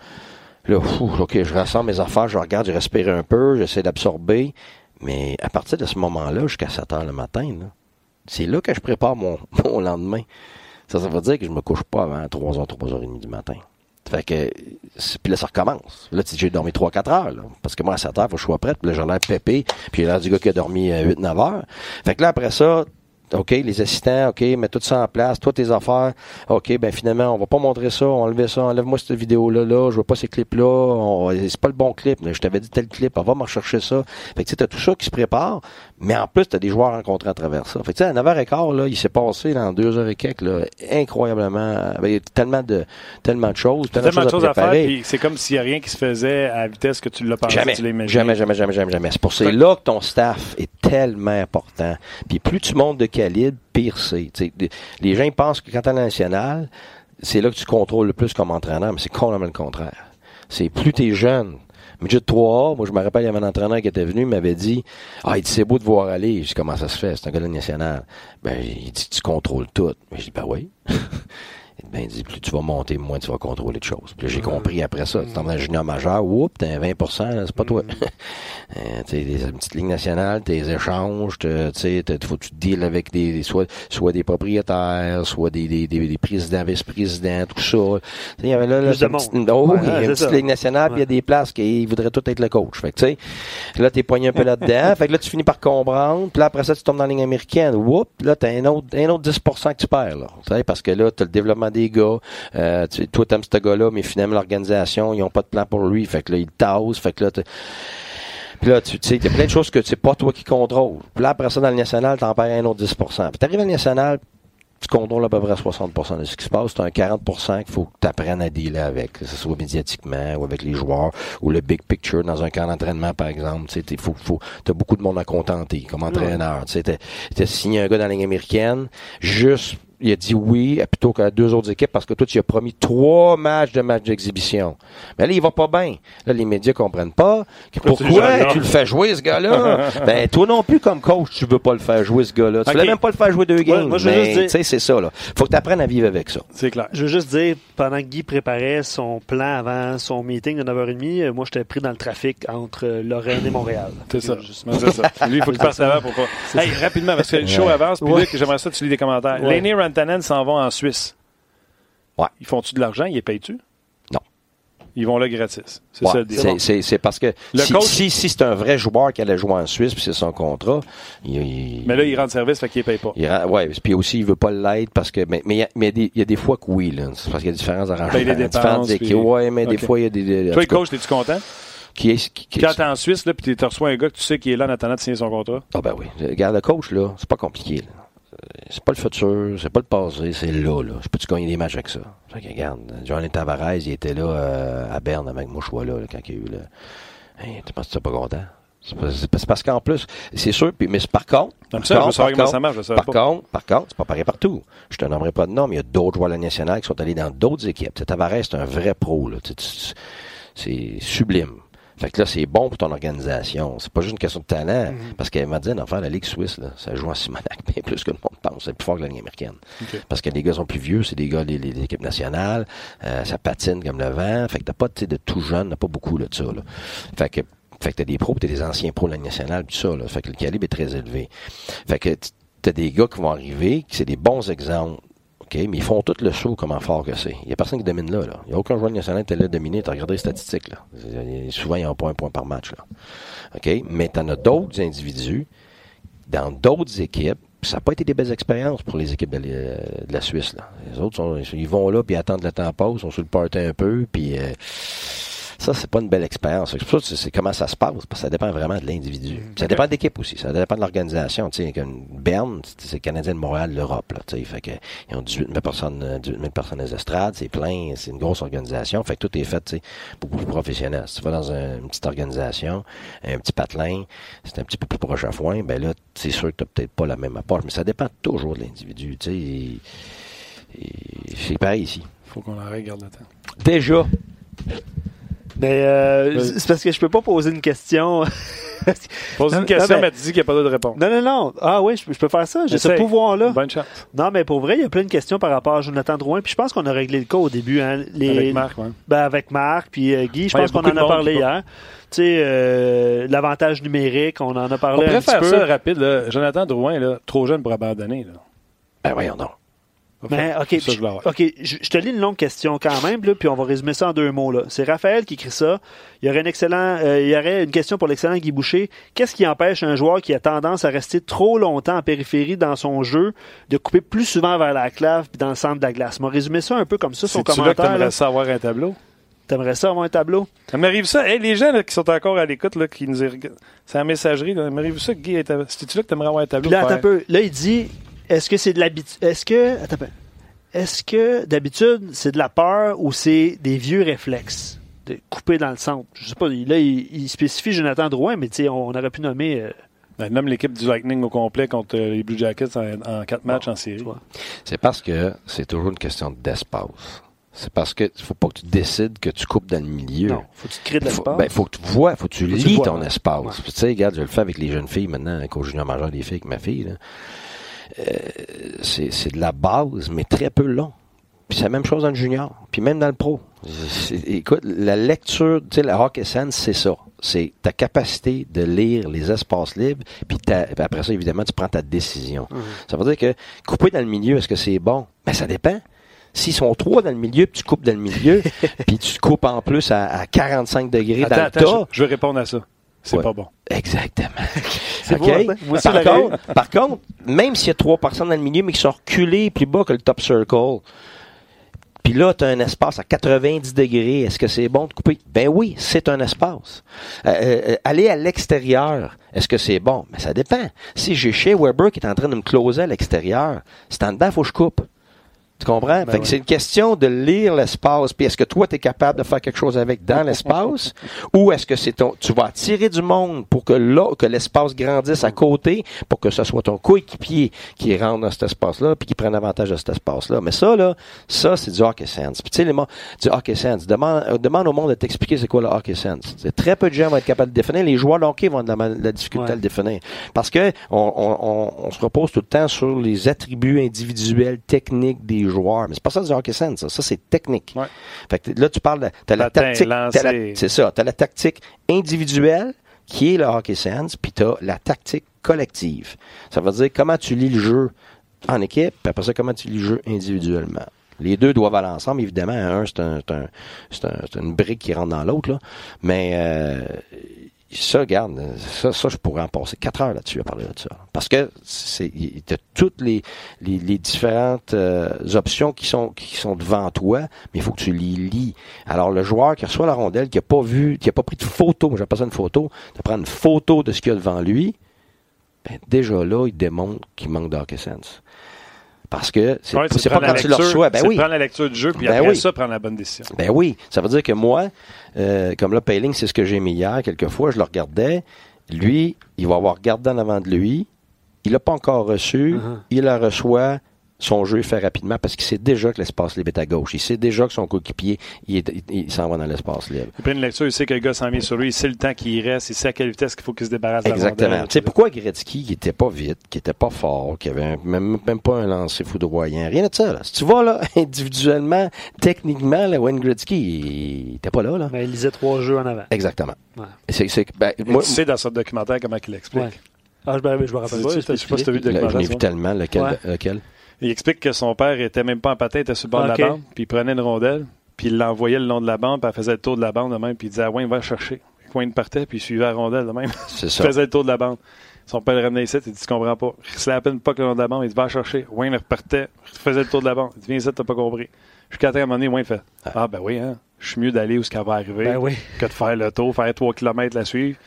[SPEAKER 4] Là, OK, je rassemble mes affaires, je regarde, je respire un peu, j'essaie d'absorber. Mais à partir de ce moment-là, jusqu'à 7 heures le matin, c'est là que je prépare mon, lendemain. Ça, ça veut dire que je me couche pas avant 3h, 3h30 du matin. Fait que, puis là, ça recommence. Là, tu j'ai dormi 3-4 heures, là. Parce que moi, à 7 heures, faut que je sois prête. Puis là, j'ai l'air pépé. Puis j'ai l'air du gars qui a dormi 8-9 heures. Fait que là, après ça, OK, les assistants, OK, mets tout ça en place, toi tes affaires, OK, ben finalement, on va pas montrer ça, on enlever ça, enlève-moi cette vidéo-là, là, je veux pas ces clips-là, c'est pas le bon clip, mais je t'avais dit tel clip, on va me rechercher ça. Fait que tu sais, t'as tout ça qui se prépare, mais en plus, t'as des joueurs rencontrés à travers ça. Fait que tu sais, à 9h15, là, il s'est passé dans deux heures et quelques, là, incroyablement, ben, il y a tellement de, tellement de choses, tellement,
[SPEAKER 1] Tellement de choses à faire,
[SPEAKER 4] préparer.
[SPEAKER 1] puis c'est comme s'il n'y a rien qui se faisait à la vitesse que tu l'as pensé,
[SPEAKER 4] Jamais,
[SPEAKER 1] tu
[SPEAKER 4] jamais, jamais, jamais, jamais, jamais. C'est pour c'est là que ton staff est tellement important. Puis plus tu montes de pire c'est. Les gens pensent que quand tu es national, c'est là que tu contrôles le plus comme entraîneur, mais c'est complètement le contraire. C'est plus tu es jeune. Midget 3A, moi je me rappelle, il y avait un entraîneur qui était venu, il m'avait dit Ah, il dit c'est beau de voir aller. Je dis comment ça se fait? C'est un gars nationale. Ben, il dit tu contrôles tout. Mais je dis ben oui. Ben, dit, plus tu vas monter, moins tu vas contrôler de choses. Puis là, j'ai compris après ça. Tu t'en vas junior majeur, t'as un 20 là, c'est pas toi. Euh, tu sais, des- une petite ligue nationale, tes échanges, t'as- tu sais, t'as- faut que tu deals avec des, des- soit, soit des propriétaires, soit des, des, des, des présidents, vice-présidents, tout ça. Il y avait là, là une petite, oh,
[SPEAKER 2] Ouais,
[SPEAKER 4] il y a
[SPEAKER 2] c'est
[SPEAKER 4] une petite
[SPEAKER 2] ça.
[SPEAKER 4] ligue nationale, puis il y a des places qui voudraient tout être le coach. Fait que, tu sais, là, t'es poigné un peu là-dedans. fait que là, tu finis par comprendre. Puis là, après ça, tu tombes dans la ligne américaine. Whoop, là, t'as un autre, un autre 10% que tu perds, là. Parce que là, t'as le développement des gars. Euh, tu, toi, t'aimes ce gars-là, mais finalement, l'organisation, ils ont pas de plan pour lui. Fait que là, ils tassent. Fait que là, puis là, tu sais, il y a plein de choses que c'est pas toi qui contrôles. Puis là, après ça, dans le national, t'en perds un autre 10 Puis t'arrives à le national, tu contrôles à peu près 60% de ce qui se passe. Tu as un 40% qu'il faut que tu apprennes à dealer avec, que ce soit médiatiquement ou avec les joueurs ou le big picture dans un camp d'entraînement, par exemple. Tu faut, faut, as beaucoup de monde à contenter comme entraîneur. Tu t'as signé un gars dans la ligne américaine, juste il a dit oui plutôt qu'à deux autres équipes parce que toi, tu as promis trois matchs de match d'exhibition. Mais là, il va pas bien. Là, les médias comprennent pas.
[SPEAKER 1] Pourquoi tu le
[SPEAKER 4] tu le fais jouer, ce gars-là? ben, toi non plus, comme coach, tu veux pas le faire jouer, ce gars-là. Tu
[SPEAKER 1] Ok.
[SPEAKER 4] voulais même pas le faire jouer deux games.
[SPEAKER 2] moi, je veux
[SPEAKER 4] mais,
[SPEAKER 2] juste dire-
[SPEAKER 4] tu sais, c'est ça, là. Faut que tu apprennes à vivre avec ça.
[SPEAKER 1] C'est clair.
[SPEAKER 2] Je veux juste dire, pendant que Guy préparait son plan avant son meeting de 9h30, euh, moi, j'étais pris dans le trafic entre Lorraine et Montréal.
[SPEAKER 1] C'est ça.
[SPEAKER 2] Juste-
[SPEAKER 1] C'est ça. Lui, il faut qu'il passe avant pour pas. Hey, rapidement, parce que le show
[SPEAKER 4] Ouais.
[SPEAKER 1] avance, puis
[SPEAKER 2] Ouais.
[SPEAKER 1] J'aimerais ça que tu lis des commentaires.
[SPEAKER 2] Ouais.
[SPEAKER 1] Rantanen s'en vont en Suisse.
[SPEAKER 4] Ouais.
[SPEAKER 1] Ils font-tu de l'argent? Ils les payent-tu?
[SPEAKER 4] Non.
[SPEAKER 1] Ils vont là gratis. C'est
[SPEAKER 4] Ouais,
[SPEAKER 1] ça le deal.
[SPEAKER 4] c'est- parce que
[SPEAKER 1] Le
[SPEAKER 4] si,
[SPEAKER 1] coach-
[SPEAKER 4] si, si c'est un vrai joueur qui allait jouer en Suisse, puis c'est son contrat, il, il-
[SPEAKER 1] Mais là, ils rendent service, fait qu'ils les payent pas.
[SPEAKER 4] il rend- ouais, puis aussi il veut pas l'aide parce que mais mais il y a, mais il y a des- il y a des fois que oui là, c'est parce qu'il y a différents arrangements,
[SPEAKER 1] Paye les dépenses, puis-
[SPEAKER 4] ouais, mais des fois il y a des, des-
[SPEAKER 1] Toi, coach, es-tu content?
[SPEAKER 4] qui est qui, qui-
[SPEAKER 1] Quand t'es en Suisse, là, puis tu reçois un gars que tu sais qui est là en attendant de signer son contrat.
[SPEAKER 4] Ah ben oui, regarde le coach là, c'est pas compliqué là. Euh, C'est pas le futur, c'est pas le passé, c'est là, là. Je peux-tu gagner des matchs avec ça? Fait que, regarde, Johnny Tavares, il était là euh, à Berne avec Mouchois là, là, quand il y a eu le. Hey, tu penses que tu pas content? C'est parce qu'en plus, c'est sûr, puis, mais par contre.
[SPEAKER 1] Comme
[SPEAKER 4] par
[SPEAKER 1] ça, je
[SPEAKER 4] contre, par
[SPEAKER 1] comment
[SPEAKER 4] contre,
[SPEAKER 1] ça marche, je
[SPEAKER 4] Par
[SPEAKER 1] pas.
[SPEAKER 4] contre, par contre, c'est pas pareil partout. Je te nommerai pas de nom, mais il y a d'autres joueurs de la nationale qui sont allés dans d'autres équipes. Tavares, c'est un vrai pro, là. C'est sublime. Fait que là, c'est bon pour ton organisation. C'est pas juste une question de talent. Parce qu'elle m'a dit, enfin, la Ligue suisse, là, ça joue en Simonac bien plus que le monde pense. C'est plus fort que la Ligue américaine. Parce que les gars sont plus vieux, c'est des gars, les équipes nationales, euh, ça patine comme le vent. Fait que t'as pas, de tout jeune, t'as pas beaucoup là, de ça, là. Fait que, fait que t'as des pros, pis t'as des anciens pros de la Ligue nationale, tout ça, là. Fait que le calibre est très élevé. Fait que t'as des gars qui vont arriver, qui c'est des bons exemples. OK, mais ils font tout le saut comment fort que c'est. Il n'y a personne qui domine là. là. Il n'y a aucun joueur national qui est là dominé. Tu as regardé les statistiques. Là. Souvent, ils n'ont pas un point par match. Là. OK? Mais tu en as d'autres individus dans d'autres équipes. Ça n'a pas été des belles expériences pour les équipes de, la- Suisse. Là. Les autres, ils vont là, puis attendent le temps passe, sont sur le party un peu, puis euh, ça, c'est pas une belle expérience. C'est pour ça que c'est comment ça se passe, parce que ça dépend vraiment de l'individu. Puis Ça dépend de l'équipe aussi, ça dépend de l'organisation. Tu sais, comme Berne, c'est le Canadien de Montréal, l'Europe. Là, tu sais, fait que, ils ont 18 000 personnes, euh, 18 000 personnes les estrades, c'est plein, c'est une grosse organisation. Fait que tout est fait tu sais, beaucoup plus professionnel. Si tu vas dans un- une petite organisation, un petit patelin, c'est un petit peu plus proche à foin, ben là, c'est sûr que tu peut-être pas la même approche, mais ça dépend toujours de l'individu. Tu sais, c'est pareil ici.
[SPEAKER 1] Faut qu'on en regarde le temps.
[SPEAKER 4] Déjà,
[SPEAKER 2] Mais euh,
[SPEAKER 1] Vas-y.
[SPEAKER 2] c'est parce que je peux pas poser une question.
[SPEAKER 1] Pose une question,
[SPEAKER 2] non, mais-
[SPEAKER 1] mais tu dis qu'il n'y a pas d'autre réponse.
[SPEAKER 2] non, non, non. Ah oui, je, peux- je peux faire ça. J'ai ce pouvoir-là.
[SPEAKER 1] Bonne chance.
[SPEAKER 2] Non, mais pour vrai, il y a plein de questions par rapport à Jonathan Drouin. Puis je pense qu'on a réglé le cas au début. Hein. Les,
[SPEAKER 1] Avec Marc, ouais.
[SPEAKER 2] Ben, avec Marc, puis euh, Guy, je pense qu'on en
[SPEAKER 1] de
[SPEAKER 2] a parlé hier. Tu sais, euh, l'avantage numérique, on en a
[SPEAKER 1] On
[SPEAKER 2] parlé un
[SPEAKER 1] pourrait
[SPEAKER 2] petit
[SPEAKER 1] faire
[SPEAKER 2] peu.
[SPEAKER 1] ça rapide. Là. Jonathan Drouin, là, trop jeune pour abandonner. Là.
[SPEAKER 4] ben voyons donc.
[SPEAKER 2] Mais, OK,
[SPEAKER 1] Ça, je
[SPEAKER 2] te lis une longue question quand même, là, puis on va résumer ça en deux mots. là. C'est Raphaël qui écrit ça. Il y aurait, un excellent, euh, il y aurait une question pour l'excellent Guy Boucher. Qu'est-ce qui empêche un joueur qui a tendance à rester trop longtemps en périphérie dans son jeu de couper plus souvent vers la clave puis dans le centre de la glace? M'a résumé ça un peu comme ça, son
[SPEAKER 1] C'est-tu là que
[SPEAKER 2] commentaire. là.
[SPEAKER 1] ça avoir un tableau?
[SPEAKER 2] T'aimerais ça avoir un tableau?
[SPEAKER 1] Ça m'arrive ça. Hey, les gens là, qui sont encore à l'écoute, là, qui nous regardent, c'est la messagerie. Là. Ça m'arrive ça que Guy C'est-tu là que t'aimerais avoir un tableau?
[SPEAKER 2] Puis là, un peu. Là, il dit, est-ce que c'est de l'habitude, est-ce que, attends. Est-ce que, d'habitude, c'est de la peur ou c'est des vieux réflexes de couper dans le centre? Je sais pas, là, il, il spécifie Jonathan Drouin, mais tu sais, on, on aurait pu nommer, euh,
[SPEAKER 1] Ben, nomme l'équipe du Lightning au complet contre euh, les Blue Jackets en, en quatre matchs en série.
[SPEAKER 4] C'est parce que c'est toujours une question d'espace. C'est parce que faut pas que tu décides que tu coupes dans le milieu.
[SPEAKER 2] Non, faut que tu crées de
[SPEAKER 4] Faut,
[SPEAKER 2] l'espace.
[SPEAKER 4] ben, faut que tu vois, faut que tu
[SPEAKER 2] Faut que tu
[SPEAKER 4] lis
[SPEAKER 2] vois,
[SPEAKER 4] ton espace.
[SPEAKER 2] Ouais.
[SPEAKER 4] Tu sais, regarde, je le fais avec les jeunes filles maintenant, avec au junior majeur des filles, avec ma fille. là. Euh, c'est de la base, mais très peu long. Puis c'est la même chose dans le junior, puis même dans le pro. Écoute, la lecture, tu sais, la hockey sense, c'est ça. C'est ta capacité de lire les espaces libres, puis après ça, évidemment, tu prends ta décision. Ça veut dire que couper dans le milieu, est-ce que c'est bon? Ben, ça dépend. S'ils sont trois dans le milieu, puis tu coupes dans le milieu, puis tu coupes en plus à, à 45 degrés
[SPEAKER 1] Attends,
[SPEAKER 4] dans le
[SPEAKER 1] attends,
[SPEAKER 4] tas,
[SPEAKER 1] je, je vais répondre à ça. C'est
[SPEAKER 4] Ouais.
[SPEAKER 1] pas bon.
[SPEAKER 4] Exactement.
[SPEAKER 2] Beau, aussi,
[SPEAKER 4] par, contre, par contre, même s'il y a trois personnes dans le milieu, mais qui sont reculés plus bas que le top circle, puis là, tu as un espace à 90 degrés, est-ce que c'est bon de couper? Ben oui, c'est un espace. Euh, euh, aller à l'extérieur, est-ce que c'est bon? Mais ça dépend. Si j'ai chez Weber qui est en train de me closer à l'extérieur, c'est en dedans, il faut que je coupe. Tu comprends? fait que
[SPEAKER 1] oui.
[SPEAKER 4] c'est une question de lire l'espace. Puis est-ce que toi, tu es capable de faire quelque chose avec dans l'espace? ou est-ce que c'est ton, tu vas attirer du monde pour que là, que l'espace grandisse à côté, pour que ce soit ton coéquipier qui rentre dans cet espace-là, puis qui prenne avantage de cet espace-là? Mais ça, là, ça, c'est du hockey sense. Puis tu sais, les mots, du hockey sense. Demande, euh, demande au monde de t'expliquer c'est quoi le hockey sense. C'est très peu de gens vont être capables de définir. Les joueurs de hockey vont avoir de la, de la difficulté
[SPEAKER 2] Ouais.
[SPEAKER 4] à le définir. Parce que on, on, on, on se repose tout le temps sur les attributs individuels, techniques des joueurs. Mais c'est pas ça du hockey sense, ça. Ça, c'est technique.
[SPEAKER 1] Ouais.
[SPEAKER 4] Fait que là, tu parles de, t'as la tactique. C'est ça. T'as la tactique individuelle, qui est le hockey sense, puis t'as la tactique collective. Ça veut dire comment tu lis le jeu en équipe, puis après ça, comment tu lis le jeu individuellement. Les deux doivent aller ensemble, évidemment. Un, c'est un, une brique qui rentre dans l'autre, là. Mais euh, ça, regarde, ça, ça, je pourrais en passer quatre heures là-dessus à parler de ça. Parce que c'est a toutes les, les, les différentes euh, options qui sont qui sont devant toi, mais il faut que tu les lis. Alors le joueur qui reçoit la rondelle, qui a pas vu, qui a pas pris de photo, moi j'appelle ça une photo, de prendre une photo de ce qu'il y a devant lui, ben, déjà là, il démontre qu'il manque de hockey sense. Parce que c'est
[SPEAKER 1] Ouais,
[SPEAKER 4] pas
[SPEAKER 1] prendre
[SPEAKER 4] quand
[SPEAKER 1] la
[SPEAKER 4] tu le
[SPEAKER 1] lecture-
[SPEAKER 4] reçois. Ben oui.
[SPEAKER 1] prendre la lecture du jeu, puis
[SPEAKER 4] Ben
[SPEAKER 1] après
[SPEAKER 4] oui.
[SPEAKER 1] ça, prendre la bonne décision.
[SPEAKER 4] Ben oui, ça veut dire que moi, euh, comme là, Payling, c'est ce que j'ai mis hier, quelquefois, je le regardais. Lui, il va avoir regardé en avant de lui. Il l'a pas encore reçu.
[SPEAKER 2] Uh-huh.
[SPEAKER 4] Il la reçoit. Son jeu est fait rapidement parce qu'il sait déjà que l'espace libre est à gauche. Il sait déjà que son coéquipier, il, est- il- il s'en va dans l'espace libre.
[SPEAKER 1] Il prend une lecture, il sait que le gars s'en vient sur lui, il sait le temps qu'il reste, il sait à quelle vitesse qu'il faut qu'il se débarrasse de
[SPEAKER 4] Exactement. Tu sais, pourquoi Gretzky, qui était pas vite, qui était pas fort, qui avait un- même, même pas un lancer foudroyant, rien de ça, là. Si tu vas, là, individuellement, techniquement, là, Wayne Gretzky, il était pas là, là.
[SPEAKER 2] Mais il lisait trois jeux en avant.
[SPEAKER 4] Exactement.
[SPEAKER 2] Ouais.
[SPEAKER 4] C'est, c'est, ben, moi,
[SPEAKER 1] tu sais dans ce documentaire comment il l'explique.
[SPEAKER 2] Ouais. Ah, je, me- je me rappelle
[SPEAKER 1] Tu-
[SPEAKER 2] pas.
[SPEAKER 1] tu- je sais pas si t'as vu le
[SPEAKER 4] le- je
[SPEAKER 1] documentaire.
[SPEAKER 4] l'ai vu
[SPEAKER 1] ça.
[SPEAKER 4] tellement, lequel,
[SPEAKER 2] Ouais.
[SPEAKER 4] lequel?
[SPEAKER 1] Il explique que son père était même pas en patin, il était sur le bord de la bande, puis il prenait une rondelle, puis il l'envoyait le long de la bande, puis elle faisait le tour de la bande de même, puis il disait à Wayne, va chercher. Wayne partait, puis il suivait la rondelle de même.
[SPEAKER 4] C'est
[SPEAKER 1] Il
[SPEAKER 4] ça.
[SPEAKER 1] faisait le tour de la bande. Son père le ramenait ici, il dit, tu comprends pas. Il se à peine pas que le long de la bande, il dit, va chercher. Wayne repartait, faisait le tour de la bande. Il dit, viens ici, t'as pas compris. Jusqu'à un moment donné, Wayne fait, ah ben oui, hein, je suis mieux d'aller où ce qu'elle va arriver
[SPEAKER 2] Ben oui.
[SPEAKER 1] que de faire le tour, faire 3 km la suivre.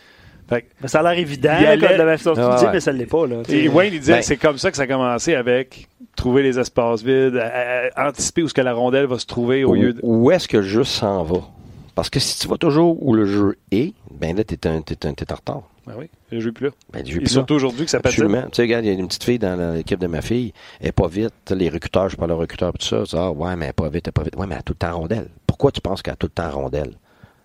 [SPEAKER 1] Fait que-
[SPEAKER 2] Mais ça a l'air évident,
[SPEAKER 1] Il allait-
[SPEAKER 2] comme de la façon que tu
[SPEAKER 4] Ouais,
[SPEAKER 2] dis,
[SPEAKER 4] ouais.
[SPEAKER 2] mais ça ne l'est pas. Là, tu
[SPEAKER 1] Et
[SPEAKER 2] sais.
[SPEAKER 1] Wayne, il disait,
[SPEAKER 4] Ben-
[SPEAKER 1] c'est comme ça que ça a commencé avec trouver les espaces vides, à- à- anticiper où ce que la rondelle va se trouver au
[SPEAKER 4] Où,
[SPEAKER 1] lieu de...
[SPEAKER 4] où est-ce que le jeu s'en va? Parce que si tu vas toujours où le jeu est, ben là, t'es, un, t'es, un, t'es en retard.
[SPEAKER 1] Ben oui, le jeu est plus là.
[SPEAKER 4] Ben,
[SPEAKER 1] Et
[SPEAKER 4] plus
[SPEAKER 1] surtout aujourd'hui que ça patine.
[SPEAKER 4] Absolument. Tu sais, regarde, il y a une petite fille dans l'équipe de ma fille, elle est pas vite. Les recruteurs, je parle de recruteurs, tout ça. Tu dis, ah, ouais, mais elle est pas vite, elle est pas vite. Ouais, mais elle a tout le temps rondelle. Pourquoi tu penses qu'elle a tout le temps rondelle?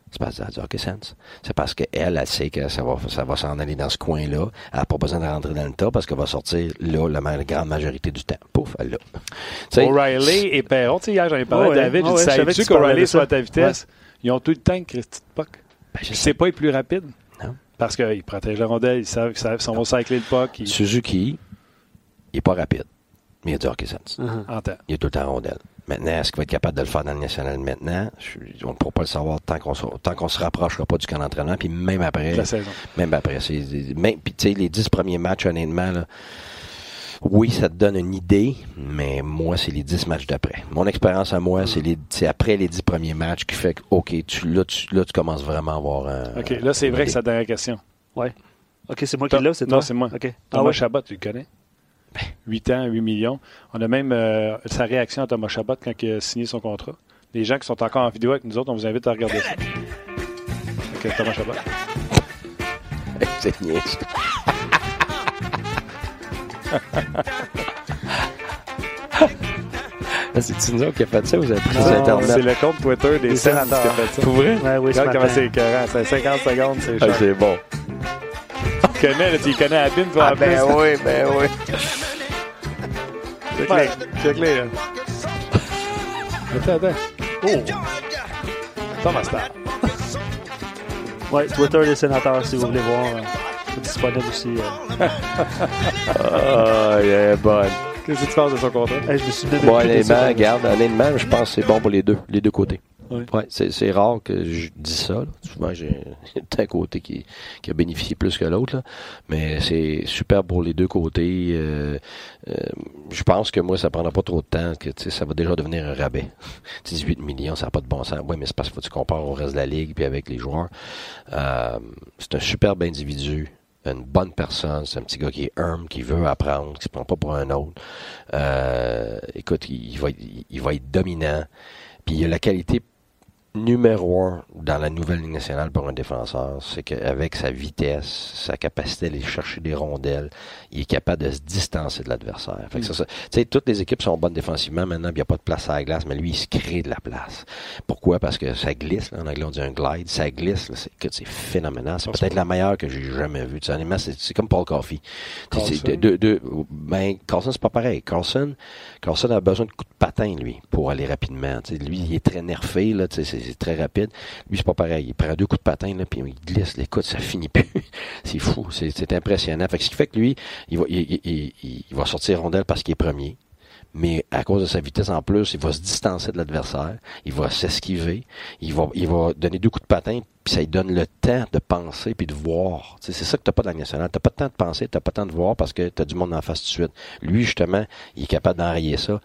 [SPEAKER 4] C'est parce qu'elle a du hockey sense. C'est parce qu'elle, elle sait que ça va, ça va s'en aller dans ce coin-là. Elle n'a pas besoin de rentrer dans le tas parce qu'elle va sortir là la ma- grande majorité du temps. Pouf, elle l'a.
[SPEAKER 1] O'Reilly et Perron, tu sais, hier, j'en ai parlé
[SPEAKER 2] Ouais,
[SPEAKER 1] à David,
[SPEAKER 2] ouais,
[SPEAKER 1] j'ai dit, savais-tu
[SPEAKER 2] que
[SPEAKER 1] qu'O'Reilly soit à ta vitesse? Ils ont tout le temps que Christy de puck.
[SPEAKER 4] ben, je
[SPEAKER 1] Puis
[SPEAKER 4] sais.
[SPEAKER 1] c'est pas le plus rapide.
[SPEAKER 4] Non.
[SPEAKER 1] Parce qu'ils protègent la rondelle, ils savent qu'ils savent, ils vont cycler le puck. ils-
[SPEAKER 4] Suzuki, il est pas rapide. mais il a du hockey sense.
[SPEAKER 2] Uh-huh.
[SPEAKER 4] Il est tout le temps en rondelle. Maintenant, est-ce qu'il va être capable de le faire dans le national maintenant? Je- on ne pourra pas le savoir tant qu'on se, tant qu'on se rapprochera pas du camp d'entraînement. Puis même après,
[SPEAKER 1] La saison.
[SPEAKER 4] même après, c'est, même, puis tu sais, les dix premiers matchs, honnêtement, là, oui, ça te donne une idée, mais moi, c'est les dix matchs d'après. Mon expérience à moi, c'est les, c'est après les dix premiers matchs qui fait que, OK, tu, là, tu, là, tu commences vraiment à avoir un.
[SPEAKER 1] OK, là, c'est vrai que
[SPEAKER 4] idée.
[SPEAKER 1] c'est la dernière question.
[SPEAKER 2] OK, c'est moi qui
[SPEAKER 1] Non,
[SPEAKER 2] l'ai, c'est
[SPEAKER 1] non,
[SPEAKER 2] toi?
[SPEAKER 1] c'est moi.
[SPEAKER 2] OK. Ah ouais.
[SPEAKER 1] Chabot, tu le connais? 8 ans, 8 millions. On a même euh, sa réaction à Thomas Chabot quand il a signé son contrat. Les gens qui sont encore en vidéo avec nous autres, on vous invite à regarder ça. OK, Thomas Chabot.
[SPEAKER 4] c'est. Ah, C'est nous autres qui a fait ça, vous avez pris
[SPEAKER 2] Non,
[SPEAKER 4] sur
[SPEAKER 1] C'est
[SPEAKER 4] Internet.
[SPEAKER 1] le compte Twitter des
[SPEAKER 2] Des
[SPEAKER 1] sénateurs qui a fait ça.
[SPEAKER 4] Pour vrai?
[SPEAKER 2] Ouais, oui, ce
[SPEAKER 1] Regarde comment c'est écœurant. C'est 50 secondes, c'est
[SPEAKER 4] Ah,
[SPEAKER 1] cher.
[SPEAKER 4] c'est bon.
[SPEAKER 1] Tu connais, là, tu connais Abin, toi,
[SPEAKER 4] Ah,
[SPEAKER 1] en plus.
[SPEAKER 4] ben oui, ben oui.
[SPEAKER 1] Check-les, check-les, là. Attends, attends. Oh! Thomas Star.
[SPEAKER 2] Ouais, Twitter des sénateurs, si vous voulez voir. euh, c'est disponible aussi. euh.
[SPEAKER 4] Ah, il est bonne.
[SPEAKER 1] Qu'est-ce que tu penses de son contrat?
[SPEAKER 2] Hey, je me suis donné
[SPEAKER 4] Bon,
[SPEAKER 2] plus de
[SPEAKER 4] honnêtement, regarde, honnêtement, je pense que c'est bon pour les deux, les deux côtés.
[SPEAKER 2] Oui.
[SPEAKER 4] Ouais, c'est, rare que je dis ça. là. Souvent, j'ai un côté qui, qui a bénéficié plus que l'autre. Mais c'est super pour les deux côtés. Euh, euh, je pense que moi, ça prendra pas trop de temps, que ça va déjà devenir un rabais. 18 millions, ça n'a pas de bon sens. Oui, mais c'est parce que tu compares au reste de la ligue puis avec les joueurs. Euh, c'est un superbe individu une bonne personne, c'est un petit gars qui est humble, qui veut apprendre, qui se prend pas pour un autre. Euh, écoute, il, va, il, il va être dominant. Puis il a la qualité numéro un dans la nouvelle Ligue nationale pour un défenseur, c'est qu'avec sa vitesse, sa capacité à aller chercher des rondelles, il est capable de se distancer de l'adversaire. Fait que ça, ça- tu sais, toutes les équipes sont bonnes défensivement maintenant, puis il n'y a pas de place à la glace, mais lui, il se crée de la place. Pourquoi? Parce que ça glisse, là, en anglais on dit un glide, ça glisse, c'est, phénoménal. C'est peut-être la meilleure que j'ai jamais vue. C'est, comme Paul Coffey.
[SPEAKER 1] Carlson.
[SPEAKER 4] de- de- de- ben, Carlson, c'est pas pareil. Carlson, Carlson a besoin de coups de patin, lui, pour aller rapidement. Lui, il est très nerfé, là, c'est, c'est très rapide. Lui, c'est pas pareil. Il prend deux coups de patin, là, puis il glisse. Écoute, ça finit plus. c'est fou. C'est, impressionnant. Que ce qui fait que lui, il va, sortir rondelle parce qu'il est premier. Mais à cause de sa vitesse en plus, il va se distancer de l'adversaire, il va s'esquiver, il va, donner deux coups de patin, puis ça lui donne le temps de penser puis de voir. C'est ça que t'as pas dans la nationale. T'as pas de temps de penser, t'as pas de temps de voir parce que t'as du monde en face tout de suite. Lui, justement, il est capable d'enrayer ça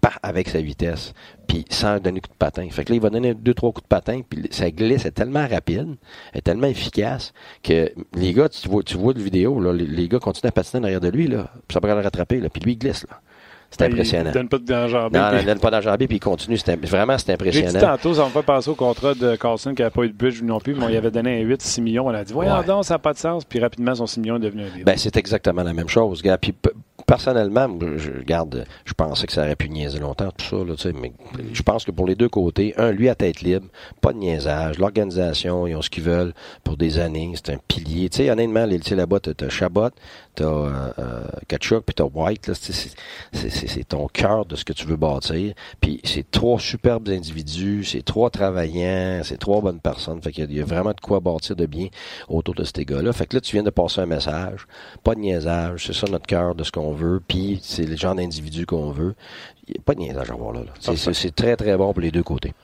[SPEAKER 4] par, avec sa vitesse, puis sans donner coup de patin. Fait que là, il va donner deux, trois coups de patin, puis sa glisse est tellement rapide, est tellement efficace que les gars, tu vois, tu vois de vidéo, là, les, les gars continuent à patiner derrière de lui, là, puis ça pourrait le rattraper, là, puis lui, il glisse, là. C'est impressionnant.
[SPEAKER 1] Il donne pas de danger.
[SPEAKER 4] Non, il donne pas d'enjambé, puis il continue. Vraiment, c'est
[SPEAKER 1] J'ai dit
[SPEAKER 4] impressionnant.
[SPEAKER 1] tantôt, ça me fait penser au contrat de Carlson qui n'avait pas eu de budget non plus, mais on lui avait donné un 8, 6 millions. On a dit, voyons
[SPEAKER 4] Ouais.
[SPEAKER 1] donc, ça n'a pas de sens. Puis rapidement, son 6 millions est devenu un livre.
[SPEAKER 4] Ben, c'est exactement la même chose, gars. Puis, personnellement, je regarde, je pensais que ça aurait pu niaiser longtemps, tout ça, là, tu sais, mais je pense que pour les deux côtés, un, lui à tête libre, pas de niaisage, l'organisation, ils ont ce qu'ils veulent pour des années, c'est un pilier. Tu sais, honnêtement, les, tu là-bas, t'as Chabot, t'as euh, euh, Kachuk, puis t'as White, là, c'est, c'est, c'est, c'est- c'est ton cœur de ce que tu veux bâtir. Puis c'est trois superbes individus, c'est trois travaillants, c'est trois bonnes personnes. Fait qu'il y y a vraiment de quoi bâtir de bien autour de ces gars-là. Fait que là, tu viens de passer un message, pas de niaisage, c'est ça notre cœur de ce qu'on veut, puis c'est le genre d'individu qu'on veut. A pas de niaisage à voir là. là. C'est, c'est, c'est très, très bon pour les deux côtés.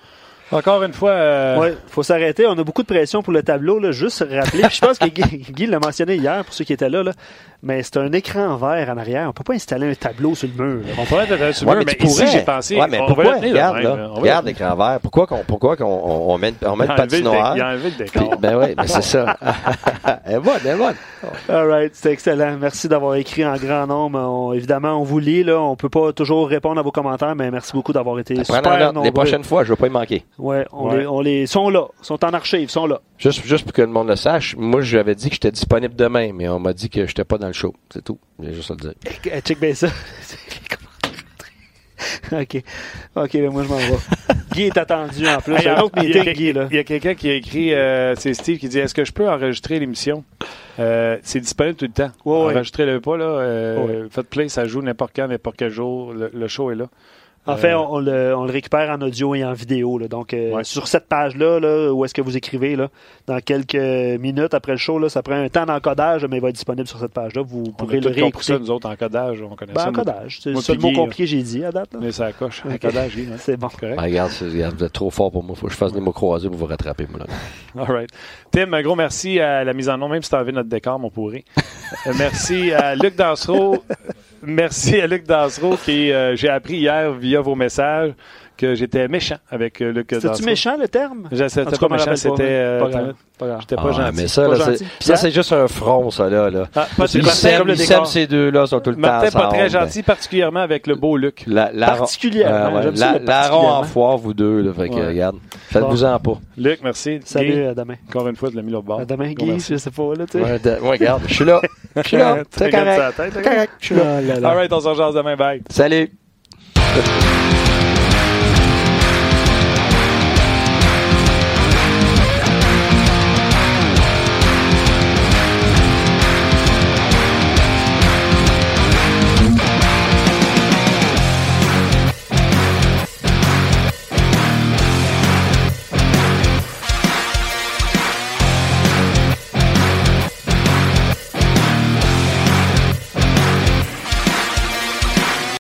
[SPEAKER 1] Encore une fois, euh,
[SPEAKER 2] Ouais, faut s'arrêter. On a beaucoup de pression pour le tableau, là. Juste rappeler. Je pense que Guy, Guy l'a mentionné hier pour ceux qui étaient là, là. Mais c'est un écran vert en arrière. On peut pas installer un tableau sur le mur. là.
[SPEAKER 1] on pourrait être sur
[SPEAKER 4] Ouais,
[SPEAKER 1] mais,
[SPEAKER 4] mais tu
[SPEAKER 1] ici,
[SPEAKER 4] pourrais.
[SPEAKER 1] j'ai pensé.
[SPEAKER 4] Ouais, mais
[SPEAKER 1] on
[SPEAKER 4] pourquoi?
[SPEAKER 1] le
[SPEAKER 4] Regarde,
[SPEAKER 1] le
[SPEAKER 4] Regarde l'écran vert. Pourquoi qu'on, pourquoi qu'on on, on met, on met
[SPEAKER 1] Il
[SPEAKER 4] le
[SPEAKER 1] a enlevé le dé-
[SPEAKER 4] patinoire?
[SPEAKER 1] il a enlevé le
[SPEAKER 4] Puis-
[SPEAKER 1] décor.
[SPEAKER 4] ben oui, ben c'est ça. elle est bonne, elle est bonne.
[SPEAKER 2] All right, c'était excellent. Merci d'avoir écrit en grand nombre. On- évidemment, on vous lit, là. On peut pas toujours répondre à vos commentaires, mais merci beaucoup d'avoir été super nombreux.
[SPEAKER 4] Les prochaines fois, je ne vais pas y manquer.
[SPEAKER 2] Ouais, on,
[SPEAKER 1] Ouais.
[SPEAKER 2] Les, on les sont là, sont en archive, sont là.
[SPEAKER 4] Juste, juste pour que le monde le sache, moi, j'avais dit que j'étais disponible demain, mais on m'a dit que j'étais pas dans le show. C'est tout. J'ai juste à le dire.
[SPEAKER 2] Eh, Check bien ça. ok, ok, ben moi je m'en vais. Guy est attendu en plus.
[SPEAKER 1] Hey,
[SPEAKER 2] un autre
[SPEAKER 1] il y a,
[SPEAKER 2] meeting, Guy là.
[SPEAKER 1] il y a quelqu'un qui a écrit, euh, c'est Steve qui dit Est-ce que je peux enregistrer l'émission? Euh, C'est disponible tout le temps.
[SPEAKER 2] Ouais, ouais.
[SPEAKER 1] Enregistrez-le pas, là. euh,
[SPEAKER 2] Ouais.
[SPEAKER 1] Faites play, ça joue n'importe quand, n'importe quel jour. Le, le show est là.
[SPEAKER 2] En fait, on, on le, on le récupère en audio et en vidéo. là. Donc, euh,
[SPEAKER 1] Ouais.
[SPEAKER 2] sur cette page-là, là, où est-ce que vous écrivez, là, dans quelques minutes après le show, là, ça prend un temps d'encodage, mais il va être disponible sur cette page-là. Vous
[SPEAKER 1] On
[SPEAKER 2] pourrez
[SPEAKER 1] a
[SPEAKER 2] le
[SPEAKER 1] compris ça,
[SPEAKER 2] réécouter.
[SPEAKER 1] nous autres, en codage. On connaît
[SPEAKER 2] Ben,
[SPEAKER 1] ça.
[SPEAKER 2] encodage. C'est le seul mot compliqué que j'ai dit à date. là.
[SPEAKER 1] Mais ça coche. Encodage, hein.
[SPEAKER 2] C'est bon.
[SPEAKER 1] Correct.
[SPEAKER 4] Ah, regarde, c'est- regarde, vous êtes trop fort pour moi. Faut que je fasse des mots croisés pour vous rattraper, moi. Là.
[SPEAKER 1] All right. Tim, un gros merci à la mise en nom, même si tu as enlevé notre décor, mon pourri. Euh, merci à Luc Dansereau. Merci à Luc Dansereau qui, euh, j'ai appris hier via vos messages que j'étais méchant avec euh, Luc Dansereau.
[SPEAKER 2] C'est-tu méchant, le terme?
[SPEAKER 1] Je- C'était pas
[SPEAKER 2] je
[SPEAKER 1] méchant, c'était. euh,
[SPEAKER 2] grave.
[SPEAKER 1] J'étais pas
[SPEAKER 4] Ah,
[SPEAKER 1] gentil.
[SPEAKER 4] mais ça, c'est,
[SPEAKER 2] gentil.
[SPEAKER 4] ça, c'est juste un front, ça, là. là.
[SPEAKER 1] Ah,
[SPEAKER 4] ces deux-là, sont tout le temps
[SPEAKER 1] Martin, pas très gentil, particulièrement avec le beau Luc.
[SPEAKER 4] La, la,
[SPEAKER 2] Particulièrement,
[SPEAKER 4] Larron en foire, vous deux. Là, fait que,
[SPEAKER 1] Ouais.
[SPEAKER 4] regarde, faites-vous-en pas.
[SPEAKER 1] Luc, merci.
[SPEAKER 2] Salut, à demain.
[SPEAKER 1] encore une fois, de l'as mis l'autre bord.
[SPEAKER 2] À demain, Guy, je sais pas, là, tu sais.
[SPEAKER 4] Ouais, de- ouais, regarde, je suis là. Je suis là. C'est correct.
[SPEAKER 1] sa tête,
[SPEAKER 4] C'est correct. Je suis là.
[SPEAKER 2] Ah là là.
[SPEAKER 1] All right, on se rejoint demain. Bye.
[SPEAKER 4] Salut.